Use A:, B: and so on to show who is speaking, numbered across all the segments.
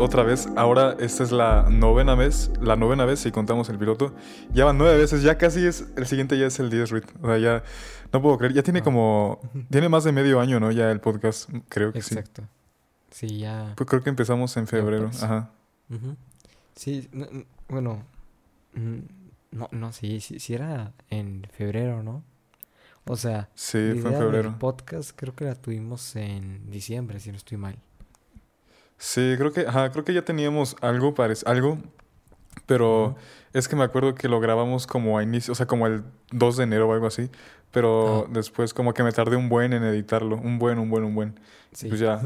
A: otra vez. Ahora esta es la novena vez, la novena vez si contamos el piloto. Ya van nueve veces, ya casi es, el siguiente ya es el 10, Ruth. O sea, ya, no puedo creer, ya tiene como, tiene más de medio año, ¿no? Ya el podcast, creo que sí.
B: Exacto. Sí, ya.
A: Pues creo que empezamos en febrero, ajá.
B: Sí, no- no, bueno. No, no, sí, sí, sí era en febrero, ¿no? O sea,
A: Sí, fue en febrero.
B: podcast creo que la tuvimos en diciembre, si no estoy mal.
A: Sí, creo que, ajá, creo que ya teníamos algo, parec- algo, pero es que me acuerdo que lo grabamos como a inicio, o sea, como el 2 de enero o algo así, pero después como que me tardé un buen en editarlo, un buen, un buen, un buen.
B: Sí.
A: Pues ya.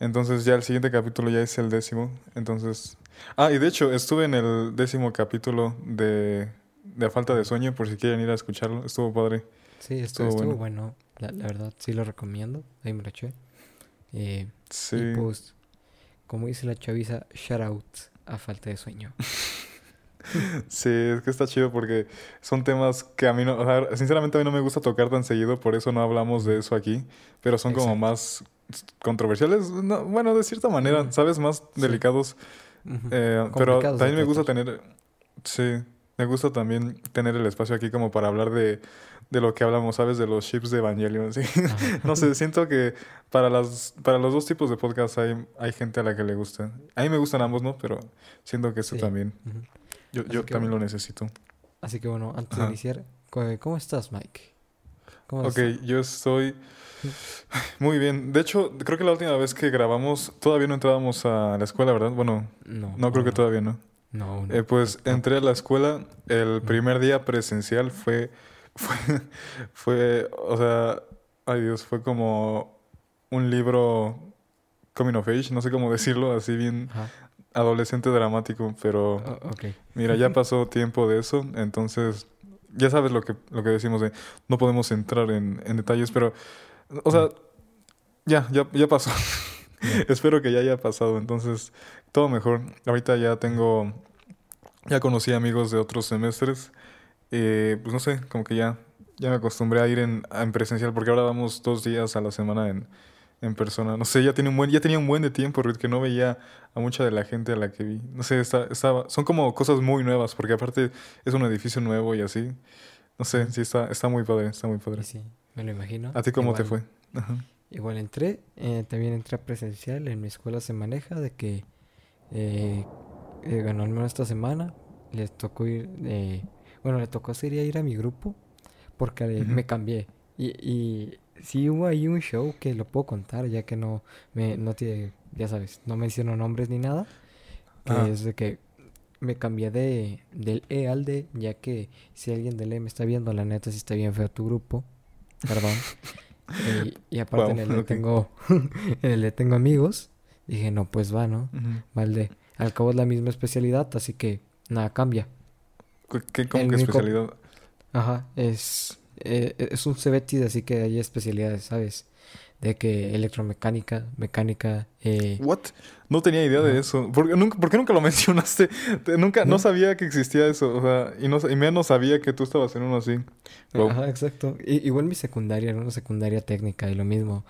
A: Entonces ya el siguiente capítulo ya es el décimo. Entonces. Ah, y de hecho, estuve en el décimo capítulo de, de A Falta de Sueño, por si quieren ir a escucharlo. Estuvo padre.
B: Sí, estuvo,
A: estuvo
B: estuvo bueno. La, la verdad, sí lo recomiendo. Ahí me lo eché. Eh,
A: Sí.
B: Y pues, como dice la chaviza, shout out a falta de sueño.
A: Sí, es que está chido porque son temas que a mí no. O sea, sinceramente a mí no me gusta tocar tan seguido, por eso no hablamos de eso aquí. Pero son como más controversiales. no, bueno, de cierta manera. ¿sabes? Más
B: Sí.
A: delicados. Eh, pero también me gusta tener, sí, me gusta también tener el espacio aquí como para hablar de, de lo que hablamos, ¿sabes? De los chips de Evangelion, sí. No sé, siento que para las, para los dos tipos de podcast hay, hay gente a la que le gusta. A mí me gustan ambos, ¿no? Pero siento que este
B: Sí.
A: también. Yo, yo también
B: bueno.
A: lo necesito.
B: Así que bueno, antes
A: Ajá.
B: de iniciar, ¿cómo estás, Mike? ¿Cómo
A: Ok, yo estoy muy bien. De hecho, creo que la última vez que grabamos todavía no entrábamos a la escuela, ¿verdad? Bueno,
B: No,
A: no creo que todavía no.
B: No, no.
A: Eh, pues entré a la escuela, el primer día presencial fue, fue, fue, o sea, ay Dios, fue como un libro coming of age, no sé cómo decirlo, así bien
B: Ajá.
A: adolescente dramático, pero
B: ok.
A: mira, ya pasó tiempo de eso, entonces ya sabes lo que, lo que decimos de no podemos entrar en, en detalles, pero, o sea, ya, ya, ya pasó. Espero que ya haya pasado, entonces todo mejor. Ahorita ya tengo, ya conocí amigos de otros semestres, eh, pues no sé, como que ya, ya me acostumbré a ir en, en presencial, porque ahora vamos dos días a la semana en, en persona. No sé, ya tiene un buen, ya tenía un buen de tiempo, Ruth, que no veía a mucha de la gente a la que vi. No sé, está, estaba, son como cosas muy nuevas, porque aparte es un edificio nuevo y así. No sé, sí está, está muy padre, está muy padre.
B: sí, me lo imagino.
A: ¿A ti cómo te fue? Ajá.
B: Igual entré, eh, también entré a presencial, en mi escuela se maneja de que, eh, eh, bueno, al menos esta semana les tocó ir, eh, bueno, le tocó sería ir a mi grupo porque me cambié. Y, y sí hubo ahí un show que lo puedo contar ya que no, me, no tiene, ya sabes, no menciono nombres ni nada, que
A: Ah.
B: es de que me cambié de, del E al D, ya que si alguien del E me está viendo, la neta sí está bien feo tu grupo, perdón. Eh, y aparte en el D
A: ok.
B: tengo, en el D tengo amigos, dije, no, pues va, ¿no?
A: Ujú.
B: Va el D. Al cabo es la misma especialidad, así que nada cambia.
A: ¿Qué,
B: El
A: que
B: único-
A: especialidad?
B: Ajá, es, eh, es un CBT, así que hay especialidades, ¿sabes? De que electromecánica, mecánica, eh,
A: What? No tenía idea de eso. ¿Por nunca, por qué nunca lo mencionaste? Te- nunca, no
B: ¿No?
A: sabía que existía eso. O sea, y, no, y menos sabía que tú estabas en uno así. Wow.
B: Ajá, exacto. I- igual mi secundaria era una secundaria técnica y lo mismo.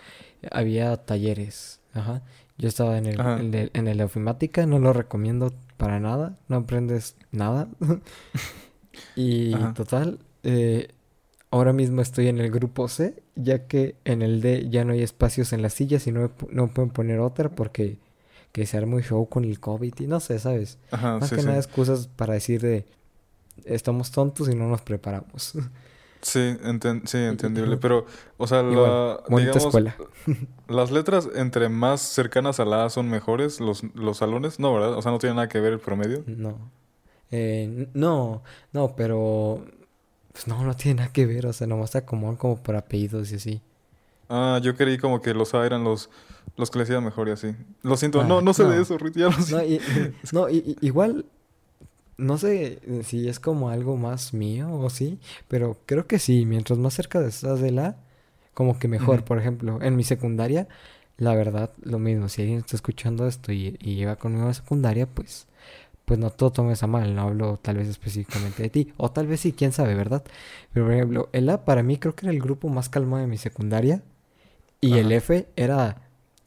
B: Había talleres. Ajá. Yo estaba en el, el, en el de ofimática, no lo recomiendo para nada. No aprendes nada. y
A: Ajá.
B: total, eh, ahora mismo estoy en el grupo C, ya que en el D ya no hay espacios en las sillas y no, no pueden poner otra porque que se arma un show con el COVID y no sé, ¿sabes?
A: Ajá,
B: Más
A: sí,
B: que
A: sí.
B: nada excusas para decir de estamos tontos y no nos preparamos.
A: Sí, enten- sí, entendible. Pero, o sea, la,
B: bonita
A: digamos,
B: escuela.
A: las letras entre más cercanas a la A son mejores, los, los salones, no, ¿verdad? O sea, no tiene nada que ver el promedio.
B: No. Eh, no, no, pero pues no, no tiene nada que ver, o sea, nomás se acomodan como por apellidos y así.
A: Ah, yo creí como que los A eran los, los que les iba mejor y así. Lo siento,
B: Ah,
A: no, no sé de
B: no.
A: eso, Ruth, ya lo sé.
B: No, y, no, y- igual, no sé si es como algo más mío o sí, pero creo que sí, mientras más cerca estás de la, como que mejor. Por ejemplo, en mi secundaria, la verdad, lo mismo, si alguien está escuchando esto y, y lleva conmigo a secundaria, pues, pues no todo tomes a mal, no hablo tal vez específicamente de ti, o tal vez sí, quién sabe, ¿verdad? Pero por ejemplo, el A para mí creo que era el grupo más calmado de mi secundaria y el. F era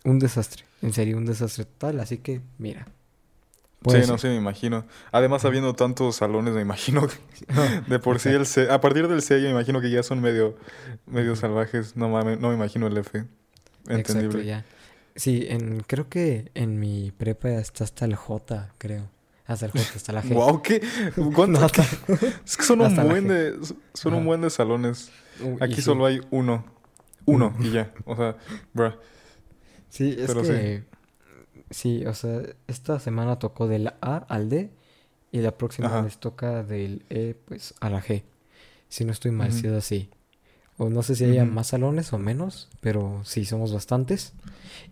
B: un desastre. en serio un desastre total. Así que, mira.
A: Sí,
B: puede
A: no sé, me imagino. Además, habiendo tantos salones, me imagino que de por sí el C, a partir del C, yo me imagino que ya son medio, medio salvajes. No mames, no me imagino el F.
B: Exacto,
A: Entendible.
B: ya. Sí, en, creo que en mi prepa está hasta el J, creo. Hasta el J, hasta la G.
A: Wow, ¿qué? ¿Cuánto?
B: No, hasta-
A: Es que son un buen de, son un buen de salones. Aquí
B: sí.
A: solo hay uno. Uno y ya. O sea, bruh.
B: Sí, es
A: Pero sí.
B: que... Sí, o sea, esta semana tocó del A al D y la próxima
A: Ajá.
B: les toca del E, pues, a la G. Si no estoy mal,
A: Ujú.
B: si es así. O no sé si haya más salones o menos, pero sí, somos bastantes.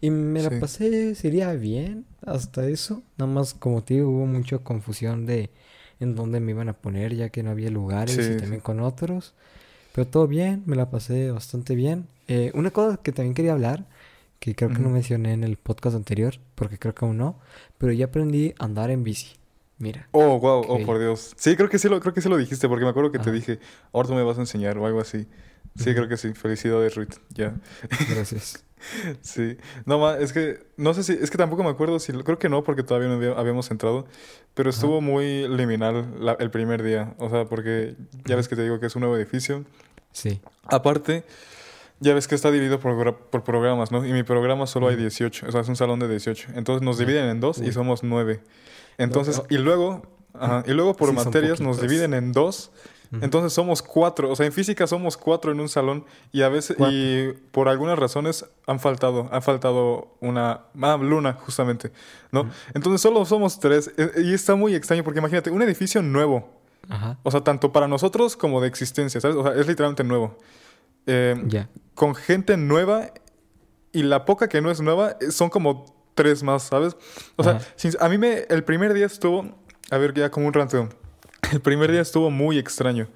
B: Y me la
A: Sí.
B: pasé, sería bien hasta eso. Nada más, como te digo, hubo mucha confusión de en dónde me iban a poner, ya que no había lugares
A: Sí,
B: y
A: sí.
B: también con otros. Pero todo bien, me la pasé bastante bien. Eh, una cosa que también quería hablar, que creo que no
A: Ujú.
B: mencioné en el podcast anterior, porque creo que aún no, pero ya aprendí a andar en bici. Mira.
A: Oh, wow, oh, por Dios. Sí, creo que sí lo, creo que sí lo dijiste, porque me acuerdo que te
B: Ajá.
A: dije, ahora tú me vas a enseñar o algo así. Sí,
B: Ujú.
A: creo que sí. Felicidades, Ruth. Ya.
B: Gracias.
A: Sí. No, ma, es que, no sé si, es que tampoco me acuerdo si, creo que no, porque todavía no había- habíamos entrado, pero estuvo muy liminal la- el primer día. O sea, porque ya ves que te digo que es un nuevo edificio.
B: Sí.
A: Aparte, ya ves que está dividido por, por programas, ¿no? Y mi programa solo hay
B: Ujú.
A: 18, o sea, es un salón de 18. Entonces nos dividen en dos y somos nueve. Entonces, y luego, ajá, y luego por
B: Sí,
A: materias nos dividen en dos. Entonces somos cuatro, o sea, en física somos cuatro en un salón y a veces,
B: Cuatro.
A: y por algunas razones han faltado, ha faltado una, ah, Luna, justamente, ¿no? Entonces solo somos tres eh, y está muy extraño porque imagínate, un edificio nuevo,
B: Ajá.
A: o sea, tanto para nosotros como de existencia, ¿sabes? O sea, es literalmente nuevo. Eh, con gente nueva y la poca que no es nueva eh, son como tres más, ¿sabes? O sea,
B: Ajá.
A: sin- a mí me, el primer día estuvo, a ver, ya como un ranteo. El primer día estuvo muy extraño.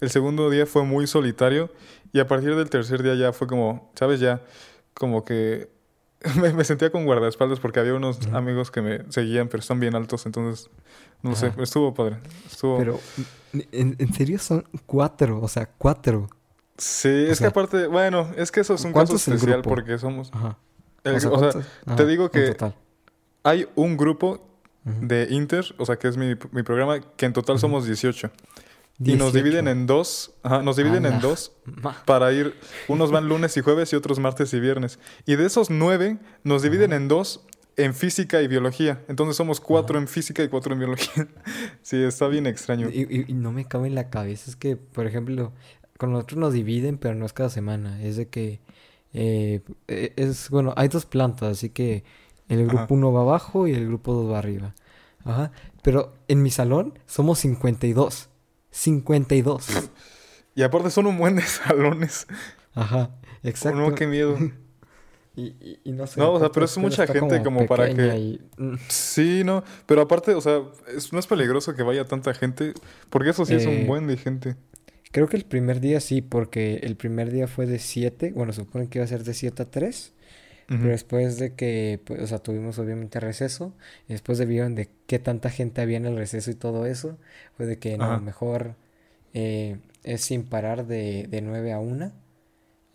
A: El segundo día fue muy solitario y a partir del tercer día ya fue como, ¿sabes? Ya como que me, me sentía con guardaespaldas porque había unos amigos que me seguían, pero están bien altos, entonces, no sé,
B: Ajá.
A: estuvo padre. Estuvo...
B: Pero, ¿en, en serio son cuatro? O sea, cuatro.
A: Sí,
B: o
A: es que aparte, bueno, es que eso es un caso
B: ¿cuántos el
A: especial porque somos...
B: Ajá.
A: el-
B: o sea,
A: o sea,
B: ¿cuántos?
A: te digo que hay un grupo de Inter, o sea, que es mi, mi programa, que en total somos 18. Y nos
B: 18.
A: dividen en dos, ajá, nos dividen en dos para ir, unos van lunes y jueves y otros martes y viernes. Y de esos nueve, nos dividen
B: Ajá.
A: en dos en física y biología. Entonces somos cuatro
B: Ajá.
A: en física y cuatro en biología. sí, está bien extraño.
B: Y, y- y no me cabe en la cabeza. Es que, por ejemplo, con nosotros nos dividen, pero no es cada semana. Es de que. eh, eh, es bueno, hay dos plantas, así que el
A: Ajá.
B: grupo 1 va abajo y el grupo 2 va arriba. Ajá. Pero en mi salón somos 52. 52.
A: Y aparte son un buen de salones.
B: Ajá.
A: Oh,
B: Exacto.
A: no, qué miedo.
B: Y, y- y no sé.
A: No, o sea, pero es mucha gente como para que-
B: y,
A: Sí, no, pero aparte, o sea, es- no es peligroso que vaya tanta gente, porque eso sí es un
B: Eh,
A: buen de gente.
B: Creo que el primer día sí, porque el primer día fue de 7. Bueno, se supone que iba a ser de 7 a 3.
A: Ujú.
B: Pero después de que, pues, o sea, tuvimos obviamente receso, y después de vieron de qué tanta gente había en el receso y todo eso, fue de que no, mejor eh, es sin parar de, de 9 a 1.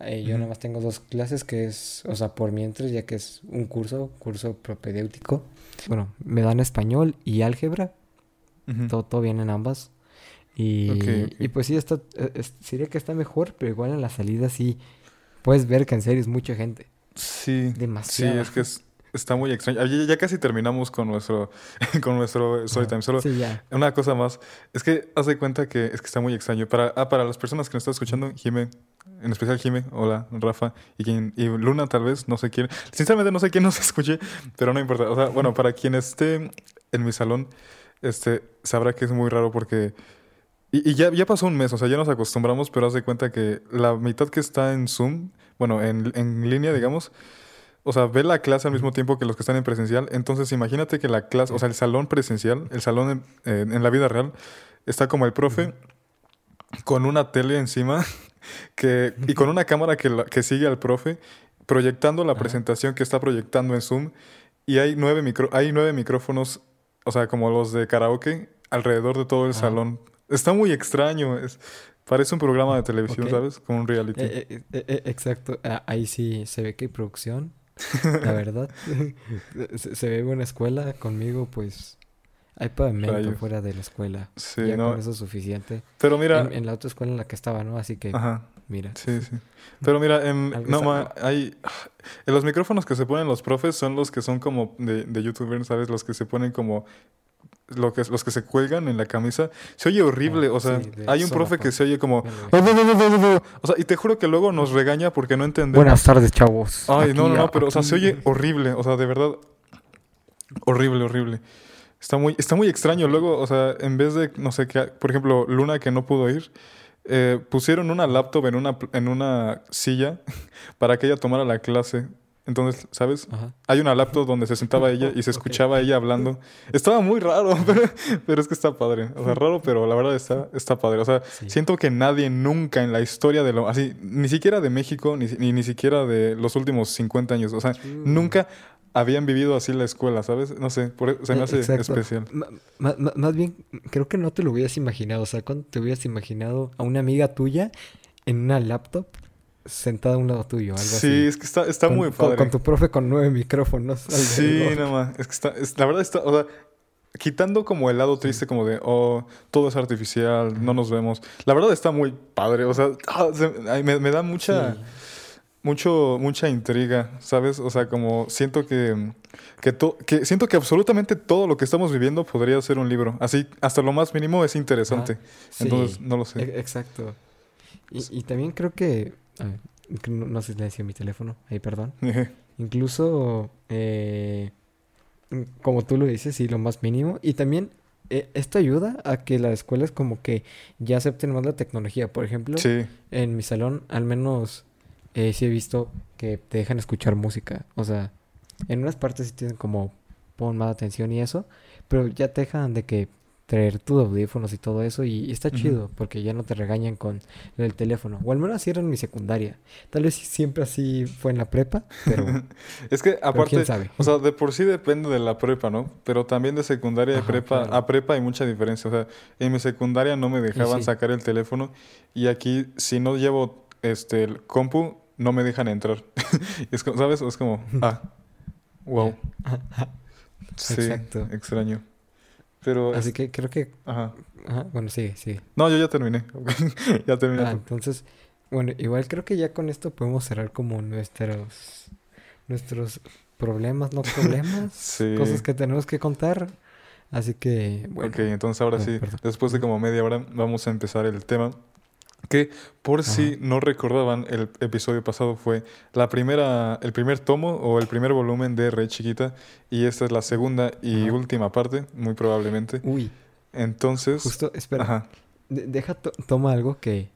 B: Eh, yo nada más tengo dos clases que es, o sea, por mientras, ya que es un curso, curso propedéutico. Bueno, me dan español y álgebra, todo, todo bien en ambas. Y, y pues sí, está, eh, es- sería que está mejor, pero igual en la salida sí puedes ver que en serio es mucha gente.
A: Sí, sí,
B: Demasiada.
A: es que es- está muy extraño. Ya, ya casi terminamos con nuestro, con nuestro story time. Solo
B: Sí, ya.
A: una cosa más. Es que haz de cuenta que es que está muy extraño. Para, ah, para las personas que nos están escuchando, Jime, en especial Jime, hola, Rafa, y, quien, y Luna tal vez, no sé quién. Sinceramente no sé quién nos escuche, pero no importa. O sea, bueno, para quien esté en mi salón, este, sabrá que es muy raro porque... Y, y ya, ya pasó un mes, o sea, ya nos acostumbramos, pero haz de cuenta que la mitad que está en Zoom, bueno, en, en línea, digamos, o sea, ve la clase al mismo tiempo que los que están en presencial. Entonces, imagínate que la clase, o sea, el salón presencial, el salón en, en- en la vida real, está como el profe con una tele encima que, y con una cámara que, la- que sigue al profe, proyectando la presentación que está proyectando en Zoom. Y hay nueve, micro, hay nueve micrófonos, o sea, como los de karaoke, alrededor de todo el
B: Ajá.
A: salón. Está muy extraño. Es, parece un programa de televisión. ¿sabes? Como un reality.
B: Eh, eh, eh, exacto. Ah, ahí sí se ve que hay producción. La verdad. se, se ve buena escuela. Conmigo, pues. Hay pavimento fuera de la escuela.
A: Sí,
B: ya
A: no.
B: con eso es suficiente.
A: Pero mira,
B: En, en la otra escuela en la que estaba, ¿no? Así que,
A: ajá,
B: mira.
A: sí, sí. Pero mira, en,
B: Algo
A: no, ma, hay, en los micrófonos que se ponen los profes son los que son como de, de youtubers, ¿sabes? Los que se ponen como, lo que, los que se cuelgan en la camisa. Se oye horrible,
B: Ah,
A: o sea,
B: sí,
A: hay un profe que se oye como,
B: Bueno,
A: o sea, y te juro que luego nos regaña porque no entendemos.
B: Buenas tardes, chavos.
A: Ay, no, no, no, pero, o sea, se oye horrible, o sea, de verdad, horrible, horrible. Está muy, está muy extraño. Luego, o sea, en vez de, no sé qué, por ejemplo, Luna que no pudo ir, eh, pusieron una laptop en una, en una silla para que ella tomara la clase. Entonces, ¿sabes?
B: Ajá.
A: Hay una laptop donde se sentaba ella y se escuchaba ella hablando. Estaba muy raro, pero, pero es que está padre. O sea, raro, pero la verdad está, está padre. O sea,
B: Sí.
A: siento que nadie nunca en la historia de lo... Así, ni siquiera de México, ni, ni, ni siquiera de los últimos 50 años. O sea, nunca habían vivido así la escuela, ¿sabes? No sé, por eso se me
B: Eh,
A: hace
B: exacto.
A: especial.
B: Ma- más bien, creo que no te lo hubieras imaginado. O sea, cuando te hubieras imaginado a una amiga tuya en una laptop sentada a un lado tuyo, algo
A: Sí,
B: así.
A: es que está, está
B: Con-
A: muy padre.
B: con tu profe con nueve micrófonos.
A: Sí, nada más. Es que está, es- la verdad está, o sea, quitando como el lado triste como de, oh, todo es artificial, no nos vemos. La verdad está muy padre, o sea, ah, se- me, me da mucha,
B: Sí.
A: mucho, mucha intriga, ¿sabes? O sea, como siento que, que, to- que siento que absolutamente todo lo que estamos viviendo podría ser un libro. Así, hasta lo más mínimo es interesante.
B: Sí,
A: Entonces, no lo sé.
B: e- exacto. Y, y también creo que... a ver, no, no silencio mi teléfono. Ahí, perdón. Incluso, eh, como tú lo dices, sí, lo más mínimo. Y también eh, esto ayuda a que las escuelas como que ya acepten más la tecnología. Por ejemplo,
A: sí,
B: en mi salón al menos eh, sí he visto que te dejan escuchar música. O sea, en unas partes sí tienen como pon más atención y eso, pero ya te dejan de que traer tus audífonos y todo eso y, y está chido porque ya no te regañan con el teléfono. O al menos así era en mi secundaria. Tal vez siempre así fue en la prepa, pero,
A: es que
B: pero
A: aparte,
B: quién sabe.
A: O sea, de por sí depende de la prepa, ¿no? Pero también de secundaria y
B: Ajá,
A: prepa,
B: claro.
A: a prepa hay mucha diferencia. O sea, en mi secundaria no me dejaban
B: sí.
A: sacar el teléfono y aquí si no llevo este el compu no me dejan entrar. es como, ¿sabes? Es como, ah, wow. Sí,
B: Exacto.
A: extraño. Pero
B: Así
A: es-
B: que creo que...
A: ajá.
B: Ajá, bueno, sigue, sigue.
A: No, yo ya terminé. ya terminé.
B: Ah, entonces, bueno, igual creo que ya con esto podemos cerrar como nuestros nuestros problemas, no problemas,
A: Sí.
B: cosas que tenemos que contar. Así que, bueno,
A: Ok, entonces ahora
B: Ah,
A: sí,
B: perdón.
A: después de como media hora vamos a empezar el tema. Que por si no recordaban, el episodio pasado fue la primera, el primer tomo o el primer volumen de Rey Chiquita y esta es la segunda y
B: Ajá.
A: última parte, muy probablemente.
B: uy,
A: Entonces,
B: justo, espera,
A: ajá,
B: de- deja, to- toma algo que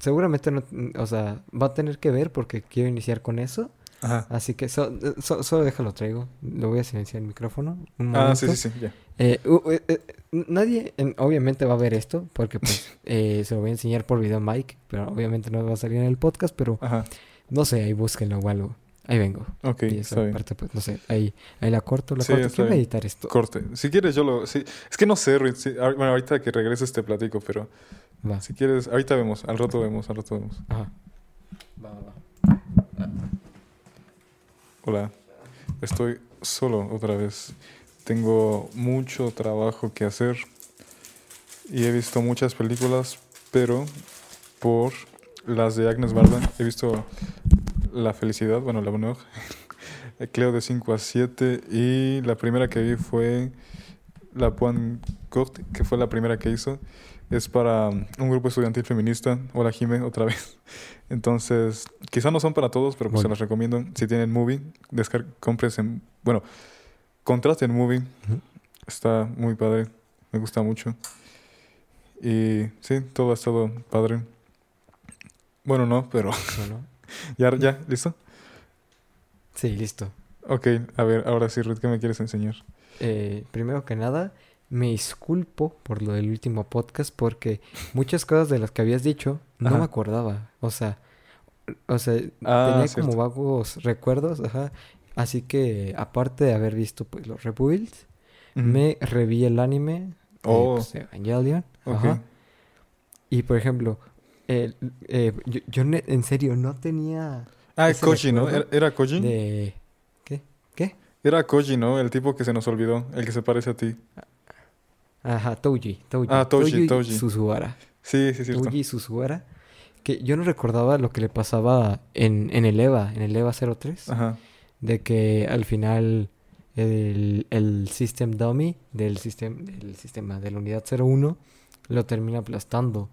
B: seguramente no, o sea, va a tener que ver porque quiero iniciar con eso.
A: Ajá.
B: Así que so- so- solo déjalo traigo. Lo voy a silenciar el micrófono. Un
A: Ah, sí, sí, sí, ya.
B: Eh, eh, eh, nadie en- obviamente va a ver esto porque pues eh, se lo voy a enseñar por video Mike, pero obviamente no va a salir en el podcast, pero
A: Ajá,
B: no sé, ahí búsquenlo o algo. Ahí vengo.
A: ok,
B: y
A: está
B: esa
A: bien.
B: parte pues no sé, ahí, ahí la corto, la
A: Sí,
B: corto. ¿Quién va a
A: bien.
B: editar esto?
A: Corte. Si quieres yo lo... Sí. Es que no sé, Ruiz, sí, ahor- Bueno, ahorita que regreses te platico, pero
B: Va.
A: si quieres, ahorita vemos, al rato vemos, al rato vemos.
B: Ajá. Va, va, va.
A: Hola, estoy solo otra vez. Tengo mucho trabajo que hacer y he visto muchas películas, pero por las de Agnes Barda he visto La Felicidad, bueno, La Bonheur, Cleo de 5 a 7 y la primera que vi fue La Pointe Courte, que fue la primera que hizo. Es para un grupo estudiantil feminista. Hola Jime, otra vez. Entonces, quizá no son para todos, pero pues se las recomiendo. Si tienen Movie, compres en... Bueno, contraten Movie. Está muy padre. Me gusta mucho. Y sí, todo ha estado padre. Bueno, no, pero...
B: Bueno,
A: ¿Ya, ya? ¿Listo?
B: sí, listo.
A: Ok, a ver, ahora sí, Ruth, ¿qué me quieres enseñar?
B: Eh, primero que nada, me disculpo por lo del último podcast porque muchas cosas de las que habías dicho no
A: Ajá.
B: me acordaba. O sea, o sea,
A: Ah,
B: tenía
A: cierto.
B: como vagos recuerdos, ajá. Así que, aparte de haber visto pues los rebuilds, me reví el anime
A: Oh.
B: pues, Evangelion. Ajá. Y por ejemplo, eh, yo, en serio no tenía
A: Ah, Koji, ¿no? ¿Era, era Koji?
B: de...
A: Era Koji, ¿no? El tipo que se nos olvidó, el que se parece a ti.
B: Ajá, Touji. Touji.
A: Ah, Touji, Touji.
B: Suzuhara.
A: Sí, sí, cierto.
B: Touji Suzuhara. Que yo no recordaba lo que le pasaba en, en el EVA, en el EVA 03.
A: Ajá.
B: De que al final el, el System Dummy del, sistema del sistema de la unidad 01 lo termina aplastando.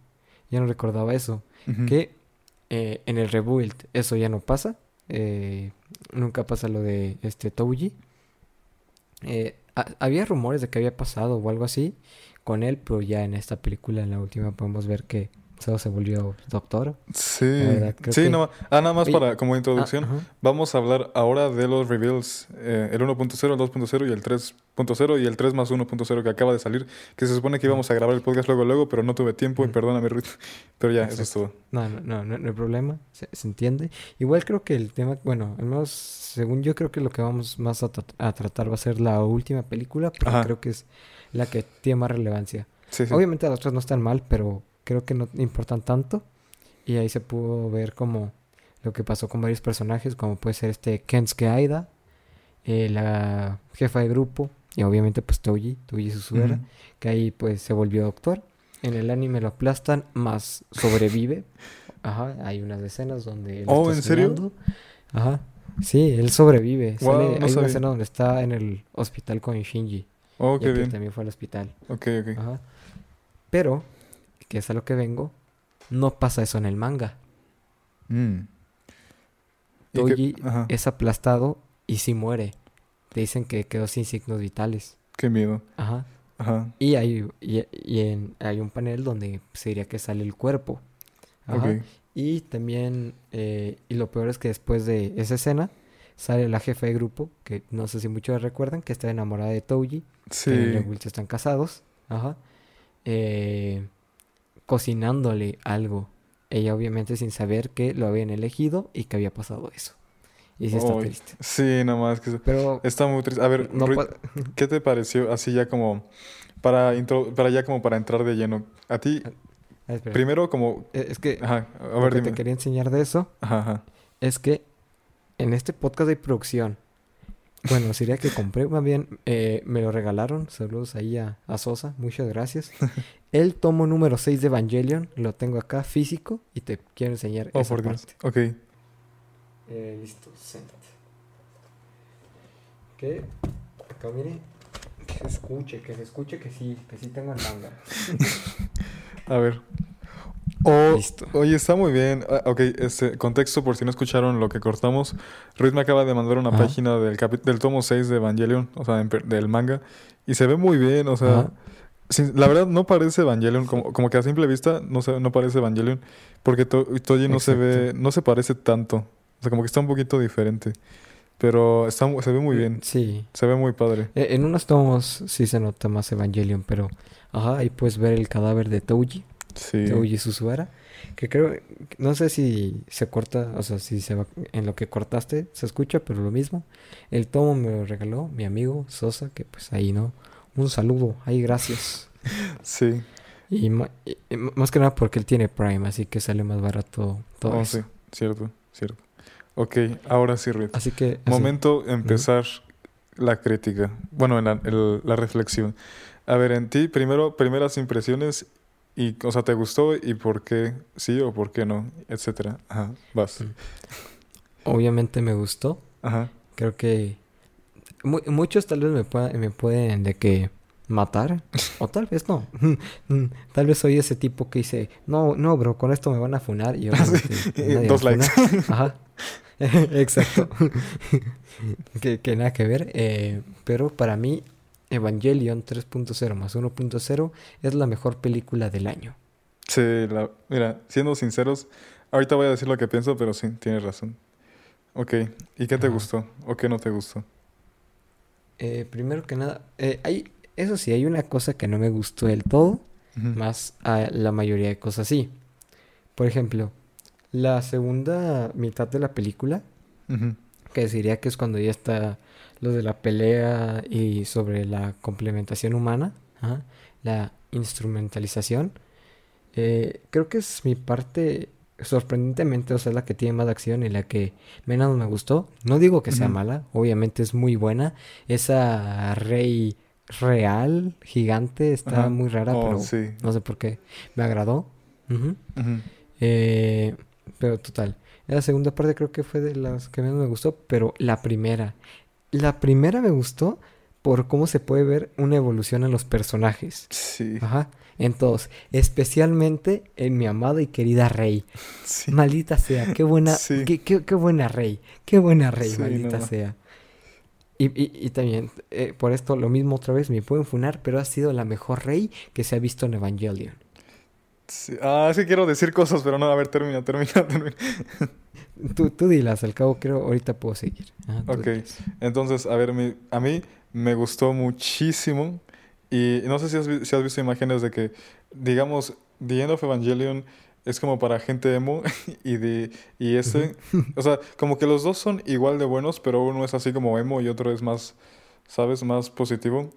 B: Yo no recordaba eso. Que eh, en el rebuild eso ya no pasa. eh, nunca pasa lo de este Touji. Eh, había rumores de que había pasado o algo así con él, pero ya en esta película, en la última, podemos ver que solo se volvió doctor.
A: Sí,
B: verdad,
A: sí,
B: que-
A: no, ah, nada más para como introducción.
B: Ah, ajá.
A: Vamos a hablar ahora de los reveals, eh, el 1.0, el 2.0 y el 3.0 y el 3 más 1.0 que acaba de salir, que se supone que íbamos a grabar el podcast luego, luego, pero no tuve tiempo y perdóname, Ruth. Pero ya, eso es
B: Exacto.
A: todo.
B: No, no, no, no, no hay problema, se, se entiende. Igual creo que el tema, bueno, al menos según yo creo que lo que vamos más a, tra- a tratar va a ser la última película, porque
A: Ajá.
B: creo que es la que tiene más relevancia.
A: Sí, sí.
B: Obviamente las otras no están mal, pero creo que no importan tanto. Y ahí se pudo ver como lo que pasó con varios personajes, como puede ser este Kensuke Aida, eh, la jefa de grupo, y obviamente pues Toji, Toji Suzuera,
A: Ujú.
B: que ahí pues se volvió doctor. En el anime lo aplastan, más sobrevive. Ajá, hay unas escenas donde él
A: Oh,
B: está
A: ¿en serio?
B: Ajá. Sí, él sobrevive.
A: Guau,
B: Sale,
A: no
B: hay una escena donde está en el hospital con Shinji.
A: Oh, qué
B: que
A: bien.
B: también fue al hospital.
A: Ok, ok.
B: Ajá. Pero, que es a lo que vengo, no pasa eso en el manga.
A: Mm. ¿Y qué-
B: Toji es aplastado y sí muere. Te dicen que quedó sin signos vitales.
A: qué miedo.
B: Ajá.
A: Ajá.
B: Y hay, y, y en- hay un panel donde se diría que sale el cuerpo. Ajá. Y también, eh, y lo peor es que después de esa escena, sale la jefa de grupo, que no sé si muchos recuerdan, que está enamorada de Touji.
A: Sí.
B: que están casados. Ajá. Eh, cocinándole algo. Ella obviamente sin saber que lo habían elegido y que había pasado eso. Y sí está
A: Ay,
B: triste.
A: Sí, nada más que...
B: Pero
A: Está muy triste. A ver,
B: no
A: ¿qué te pareció así ya como... Para, intro, para ya como para entrar de lleno. A ti,
B: Ah, espera.
A: primero como...
B: Eh, Es que
A: Ajá, a
B: lo que
A: dime.
B: te quería enseñar de eso
A: Ajá, ajá.
B: es que en este podcast de producción, bueno, sería que compré, más bien eh, me lo regalaron. Saludos ahí a, a Sosa, muchas gracias. El tomo número 6 de Evangelion lo tengo acá físico y te quiero enseñar
A: Oh,
B: esa
A: por Dios.
B: parte.
A: Ok.
B: Eh, listo, siéntate. Que acá mire, que se escuche, que se escuche que sí, que sí tengo el manga.
A: A ver. Oh,
B: Listo.
A: Oye, está muy bien. Ah, ok, este contexto por si no escucharon lo que cortamos. Ruiz me acaba de mandar una
B: Ajá.
A: página del, del tomo 6 de Evangelion, o sea, del manga. Y se ve muy bien, o sea... Sin- la verdad no parece Evangelion, como, como que a simple vista no, se, no parece Evangelion. Porque to, Toji no se ve, no se parece tanto. O sea, como que está un poquito diferente. Pero está, se ve muy bien.
B: Sí.
A: Se ve muy padre.
B: Eh, en unos tomos sí se nota más Evangelion, pero ajá, ahí puedes ver el cadáver de Touji,
A: Sí.
B: Touji Suzuara, que creo, no sé si se corta, o sea, si se va en lo que cortaste se escucha, pero lo mismo. El tomo me lo regaló mi amigo Sosa, que pues ahí no, un saludo, ahí gracias.
A: Sí.
B: Y, y- y más que nada porque él tiene Prime, así que sale más barato todo
A: Oh,
B: eso.
A: sí. Cierto, cierto. Ok, ahora sí, Ruiz.
B: Así que así.
A: Momento empezar la crítica. Bueno, en la, la reflexión. A ver, en ti, primero, primeras impresiones y, o sea, ¿te gustó y por qué sí o por qué no? Etcétera. Ajá, vas.
B: Mm. obviamente me gustó.
A: Ajá.
B: Creo que mu- muchos tal vez me, pueda- me pueden de que matar o tal vez no. Tal vez soy ese tipo que dice, "No, no, bro, con esto me van a funar." Y
A: Dos likes.
B: Ajá. Exacto. que, que nada que ver, eh, pero para mí Evangelion 3.0 más 1.0 es la mejor película del año.
A: Sí, la- mira, siendo sinceros, ahorita voy a decir lo que pienso, pero sí, tienes razón. Ok, ¿y qué te
B: Ajá.
A: gustó o qué no te gustó?
B: Eh, primero que nada, eh, hay, eso sí, hay una cosa que no me gustó del todo. Más a la mayoría de cosas sí. Por ejemplo, la segunda mitad de la película, que diría que es cuando ya está lo de la pelea y sobre la complementación humana, ajá, la instrumentalización, eh, creo que es mi parte sorprendentemente, o sea, la que tiene más acción y la que menos me gustó. No digo que sea
A: Ujú.
B: mala, obviamente es muy buena. Esa rey real, gigante, está
A: Ajá.
B: muy rara,
A: Oh,
B: pero
A: sí.
B: no sé por qué. Me agradó. Ujú.
A: Ujú.
B: Eh, pero total. La segunda parte creo que fue de las que menos me gustó, pero la primera. La primera me gustó por cómo se puede ver una evolución en los personajes.
A: Sí.
B: Ajá. En todos. Especialmente en mi amada y querida Rey.
A: Sí.
B: Maldita sea, qué buena,
A: Sí.
B: qué, qué- qué buena Rey. Qué buena Rey,
A: Sí,
B: maldita
A: no.
B: sea. Y, y- y también, eh, por esto lo mismo otra vez, me pueden funar, pero ha sido la mejor Rey que se ha visto en Evangelion.
A: Sí. Ah, sí quiero decir cosas, pero no, a ver, termina, termina, termina.
B: Tú, tú dilas, al cabo creo, ahorita puedo seguir. Ajá, tú
A: Ok.
B: dilas.
A: Entonces, a ver, mi- a mí me gustó muchísimo. Y no sé si has, si has visto imágenes de que, digamos, The End of Evangelion es como para gente emo y, de, y ese, o sea, como que los dos son igual de buenos, pero uno es así como emo y otro es más, ¿sabes? Más positivo.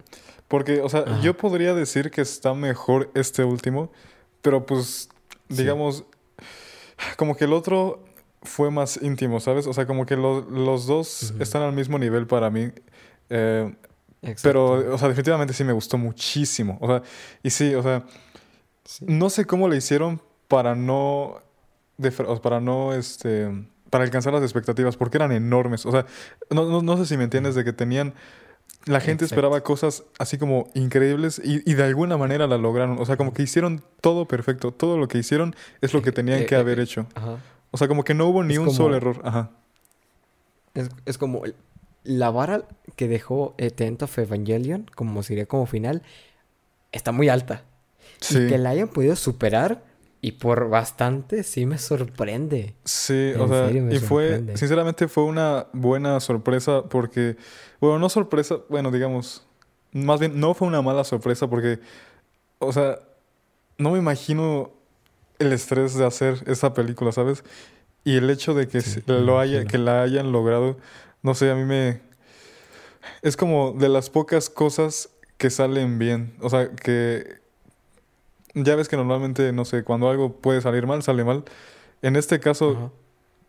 A: Porque, o sea, yo podría decir que está mejor este último, pero pues,
B: Sí.
A: digamos, como que el otro fue más íntimo, ¿sabes? O sea, como que lo- los dos están al mismo nivel para mí. Eh, pero, o sea, definitivamente sí me gustó muchísimo. O sea, y sí, o sea,
B: Sí.
A: no sé cómo le hicieron para no, para no, este, para alcanzar las expectativas, porque eran enormes. O sea, no, no, no sé si me entiendes de que tenían, la gente
B: Exacto.
A: esperaba cosas así como increíbles y, y de alguna manera la lograron. O sea, como que hicieron todo perfecto. Todo lo que hicieron es lo que tenían
B: Eh,
A: que
B: eh,
A: haber
B: eh,
A: hecho.
B: Ajá.
A: O sea, como que no hubo ni
B: Es
A: un
B: como-
A: solo error. Ajá.
B: Es, es como la vara que dejó End of Evangelion, como sería como final, está muy alta.
A: Sí.
B: Y que la hayan podido superar, y por bastante, sí me sorprende.
A: Sí, o sea,
B: serio me
A: y fue, sinceramente fue una buena sorpresa porque, bueno, no sorpresa, bueno, digamos, más bien no fue una mala sorpresa porque, o sea, no me imagino el estrés de hacer esa película, ¿sabes? Y el hecho de que
B: Sí,
A: lo haya, que la hayan logrado, no sé, a mí me... Es como de las pocas cosas que salen bien, o sea, que ya ves que normalmente, no sé, cuando algo puede salir mal, sale mal. En este caso,
B: Ajá.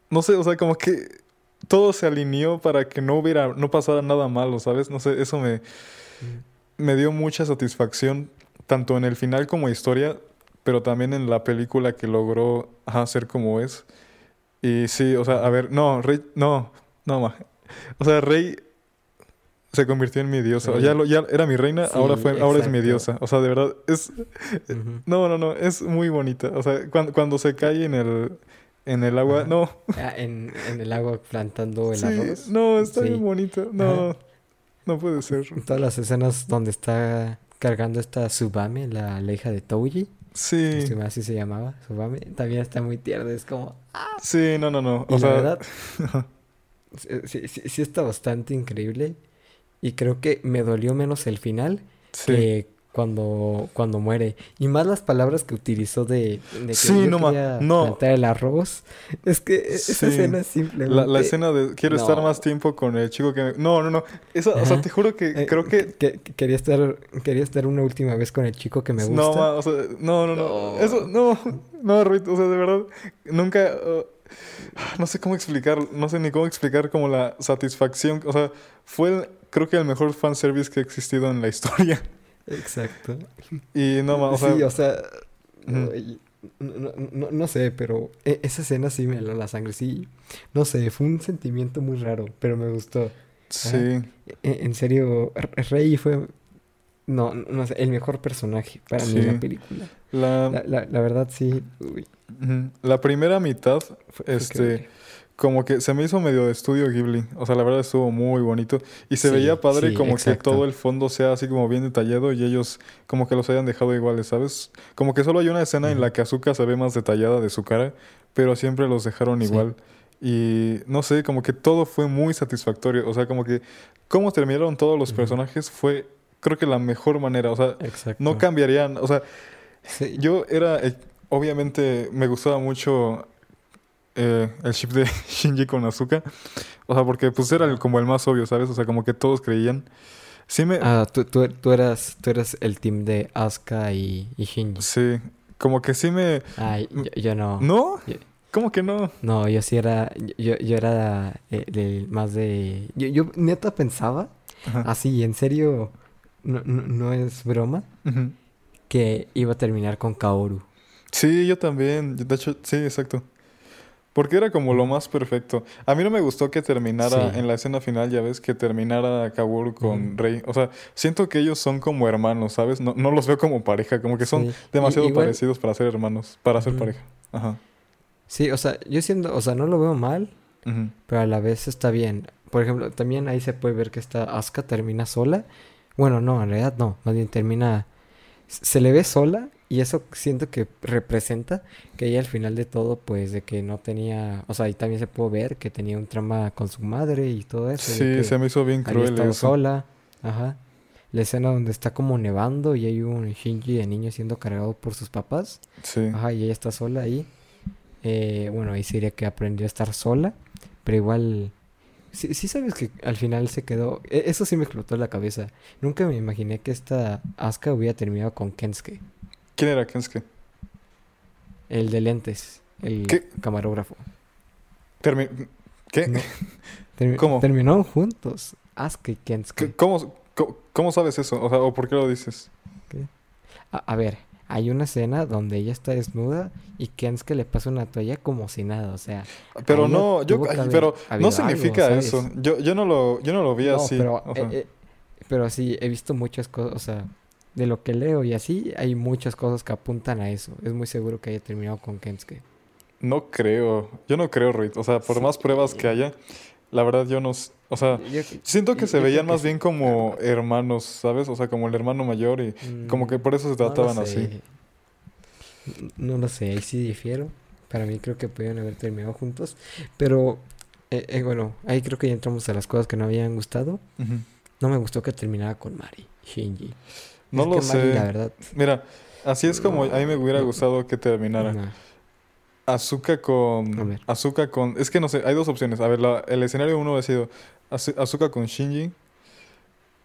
A: no sé, o sea, como que todo se alineó para que no hubiera, no pasara nada malo, ¿sabes? No sé, eso me,
B: Mm.
A: me dio mucha satisfacción, tanto en el final como historia, pero también en la película que logró ser como es. Y sí, o sea, a ver, no, Rey, no, no, ma. O sea, Rey se convirtió en mi diosa. Ya, lo, ya era mi reina,
B: Sí,
A: ahora fue, ahora es mi diosa. O sea, de verdad, es,
B: Ujú.
A: no, no, no, es muy bonita. O sea, cuando, cuando se cae en el, en el agua,
B: Ajá.
A: no.
B: Ah, en, en el agua plantando el
A: Sí,
B: arroz.
A: no, está bien bonita. No, no puede ser.
B: Todas las escenas donde está cargando esta Tsubame, la, la hija de Touji,
A: Sí,
B: así se llamaba, Tsubame, también está muy tierna, es como...
A: sí, no, no, no.
B: Y
A: O
B: la
A: sea,
B: verdad, sí, sí, sí está bastante increíble. Y creo que me dolió menos el final
A: sí.
B: que cuando, cuando muere. Y más las palabras que utilizó de, de que
A: Sí,
B: yo
A: no
B: quería
A: no.
B: el arroz. Es que esa escena simplemente...
A: La, la escena de quiero estar más tiempo con el chico que... me- No, no, no. Esa, o sea, te juro que
B: Eh,
A: creo que...
B: que- que quería estar quería estar una última vez con el chico que me gusta.
A: No, ma, o sea, no, no, no.
B: No.
A: Eso, no, no, Ruth, o sea, de verdad, nunca... uh, no sé cómo explicar, no sé ni cómo explicar como la satisfacción. O sea, fue, el- creo que el mejor fanservice que ha existido en la historia.
B: Exacto.
A: Y no, ma, o sea...
B: sí, o sea, no, no- no- no sé, pero e- esa escena sí me heló la sangre, sí. No sé, fue un sentimiento muy raro, pero me gustó.
A: sí.
B: E- En serio, Rey fue, no, no sé, el mejor personaje para mí en
A: Sí.
B: la película.
A: La,
B: La, la- la verdad sí, uy.
A: La primera mitad,
B: fue
A: este,
B: increíble.
A: Como que se me hizo medio de estudio Ghibli. O sea, la verdad estuvo muy bonito. Y se
B: Sí,
A: veía padre
B: sí,
A: como
B: exacto.
A: que todo el fondo sea así como bien detallado y ellos como que los hayan dejado iguales, ¿sabes? Como que solo hay una escena en la que Azuka se ve más detallada de su cara, pero siempre los dejaron
B: Sí.
A: igual. Y no sé, como que todo fue muy satisfactorio. O sea, como que cómo terminaron todos los personajes fue, creo que la mejor manera. O sea,
B: Exacto.
A: no cambiarían. O sea, yo era, eh, obviamente, me gustaba mucho eh, el ship de Shinji con Azuka. O sea, porque pues era el- como el más obvio, ¿sabes? O sea, como que todos creían. Sí me...
B: Ah, tú, tú, tú eras, tú eras el team de Asuka y, y Shinji.
A: Sí, como que sí me...
B: Ay, yo, yo no.
A: ¿No?
B: Yo,
A: ¿Cómo que no?
B: No, yo sí era, yo, yo era eh, de- más de... Yo, yo neta pensaba,
A: Ajá.
B: así, en serio, no, no, no es broma, que iba a terminar con Kaoru.
A: Sí, yo también. De hecho, sí, exacto. Porque era como lo más perfecto. A mí no me gustó que terminara
B: Sí.
A: en la escena final, ya ves, que terminara Kaworu con. Rey. O sea, siento que ellos son como hermanos, ¿sabes? No, no los veo como pareja, como que son
B: Sí.
A: demasiado
B: igual-
A: parecidos para ser hermanos, para ser pareja. Ajá.
B: Sí, o sea, yo siendo, o sea, no lo veo mal, pero a la vez está bien. Por ejemplo, también ahí se puede ver que esta Asuka termina sola. Bueno, no, en realidad no, más bien termina, se le ve sola y eso siento que representa que ella al final de todo, pues de que no tenía, o sea, ahí también se puede ver que tenía un trama con su madre y todo eso.
A: Sí, se me hizo bien cruel eso.
B: sola, ajá. La escena donde está como nevando y hay un Shinji de niño siendo cargado por sus papás.
A: Sí.
B: Ajá, y ella está sola ahí. Eh, bueno, ahí sería que aprendió a estar sola, pero igual... Sí, sí sabes que al final se quedó... e- Eso sí me explotó la cabeza. Nunca me imaginé que esta Asuka hubiera terminado con Kensuke,
A: ¿Quién era Kensuke?
B: el de lentes, el
A: ¿Qué?
B: camarógrafo.
A: Termi- ¿Qué?
B: No. Termi-
A: ¿Cómo?
B: Terminaron juntos, Asuka y
A: ¿Qué-
B: Kensuke.
A: ¿Cómo, cómo, cómo sabes eso? O sea, ¿o por qué lo dices?
B: A, a ver, hay una escena donde ella está desnuda y Kensuke le pasa una toalla como si nada, o sea...
A: Pero no, yo, ay,
B: haber
A: pero no significa eso. Yo, yo no lo, yo no lo vi
B: No,
A: así.
B: pero,
A: o sea.
B: eh, eh, pero sí, he visto muchas cosas, o sea, de lo que leo y así, hay muchas cosas que apuntan a eso. Es muy seguro que haya terminado con Kensuke.
A: No creo, yo no creo, Ruiz. O sea, por
B: Sí.
A: más pruebas que haya, la verdad yo no... O sea,
B: Yo-
A: siento que
B: yo-
A: se
B: yo
A: veían
B: que
A: más
B: sí.
A: bien como hermanos, ¿sabes? O sea, como el hermano mayor y como que
B: Mm,
A: por eso se
B: no lo
A: trataban así.
B: No lo sé, ahí sí difiero. Para mí creo que pudieron haber terminado juntos. Pero, eh, eh, bueno, ahí creo que ya entramos a las cosas que no habían gustado. No me gustó que terminara con Mari, Shinji.
A: No
B: Es
A: lo
B: Mari,
A: sé.
B: la verdad,
A: Mira, así es como a mí me hubiera gustado que terminara.
B: no.
A: Azuka con... Azuka con... Es que no sé, hay dos opciones. A ver, la- el escenario uno ha sido Azu- Azuka con Shinji.